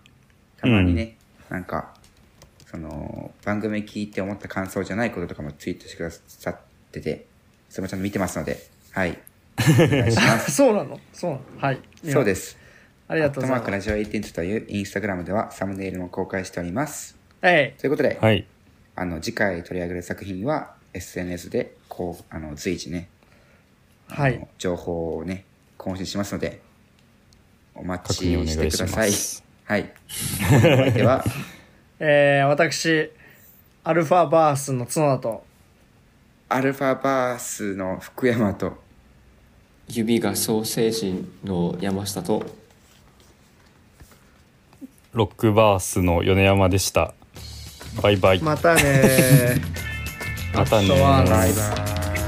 たまにね、なんかその番組聞いて思った感想じゃないこととかもツイートしてくださっててそれもちゃんと見てますのではい。お願いします。そうなの？そうなの？はい。そうです。ありがとうございアットマークラますジオ18というインスタグラムではサムネイルも公開しております。はい。ということで、はい。あの次回取り上げる作品は SNS でこうあの随時ね、はい。情報をね更新しますのでお待確ちししてください。ます。はい。お相手は えー、私アルファバースの角田と。アルファバースの福山と。指がソーセージの山下と。ロックバースの米山でした。バイバイ。またねまたねあとはバイバイ。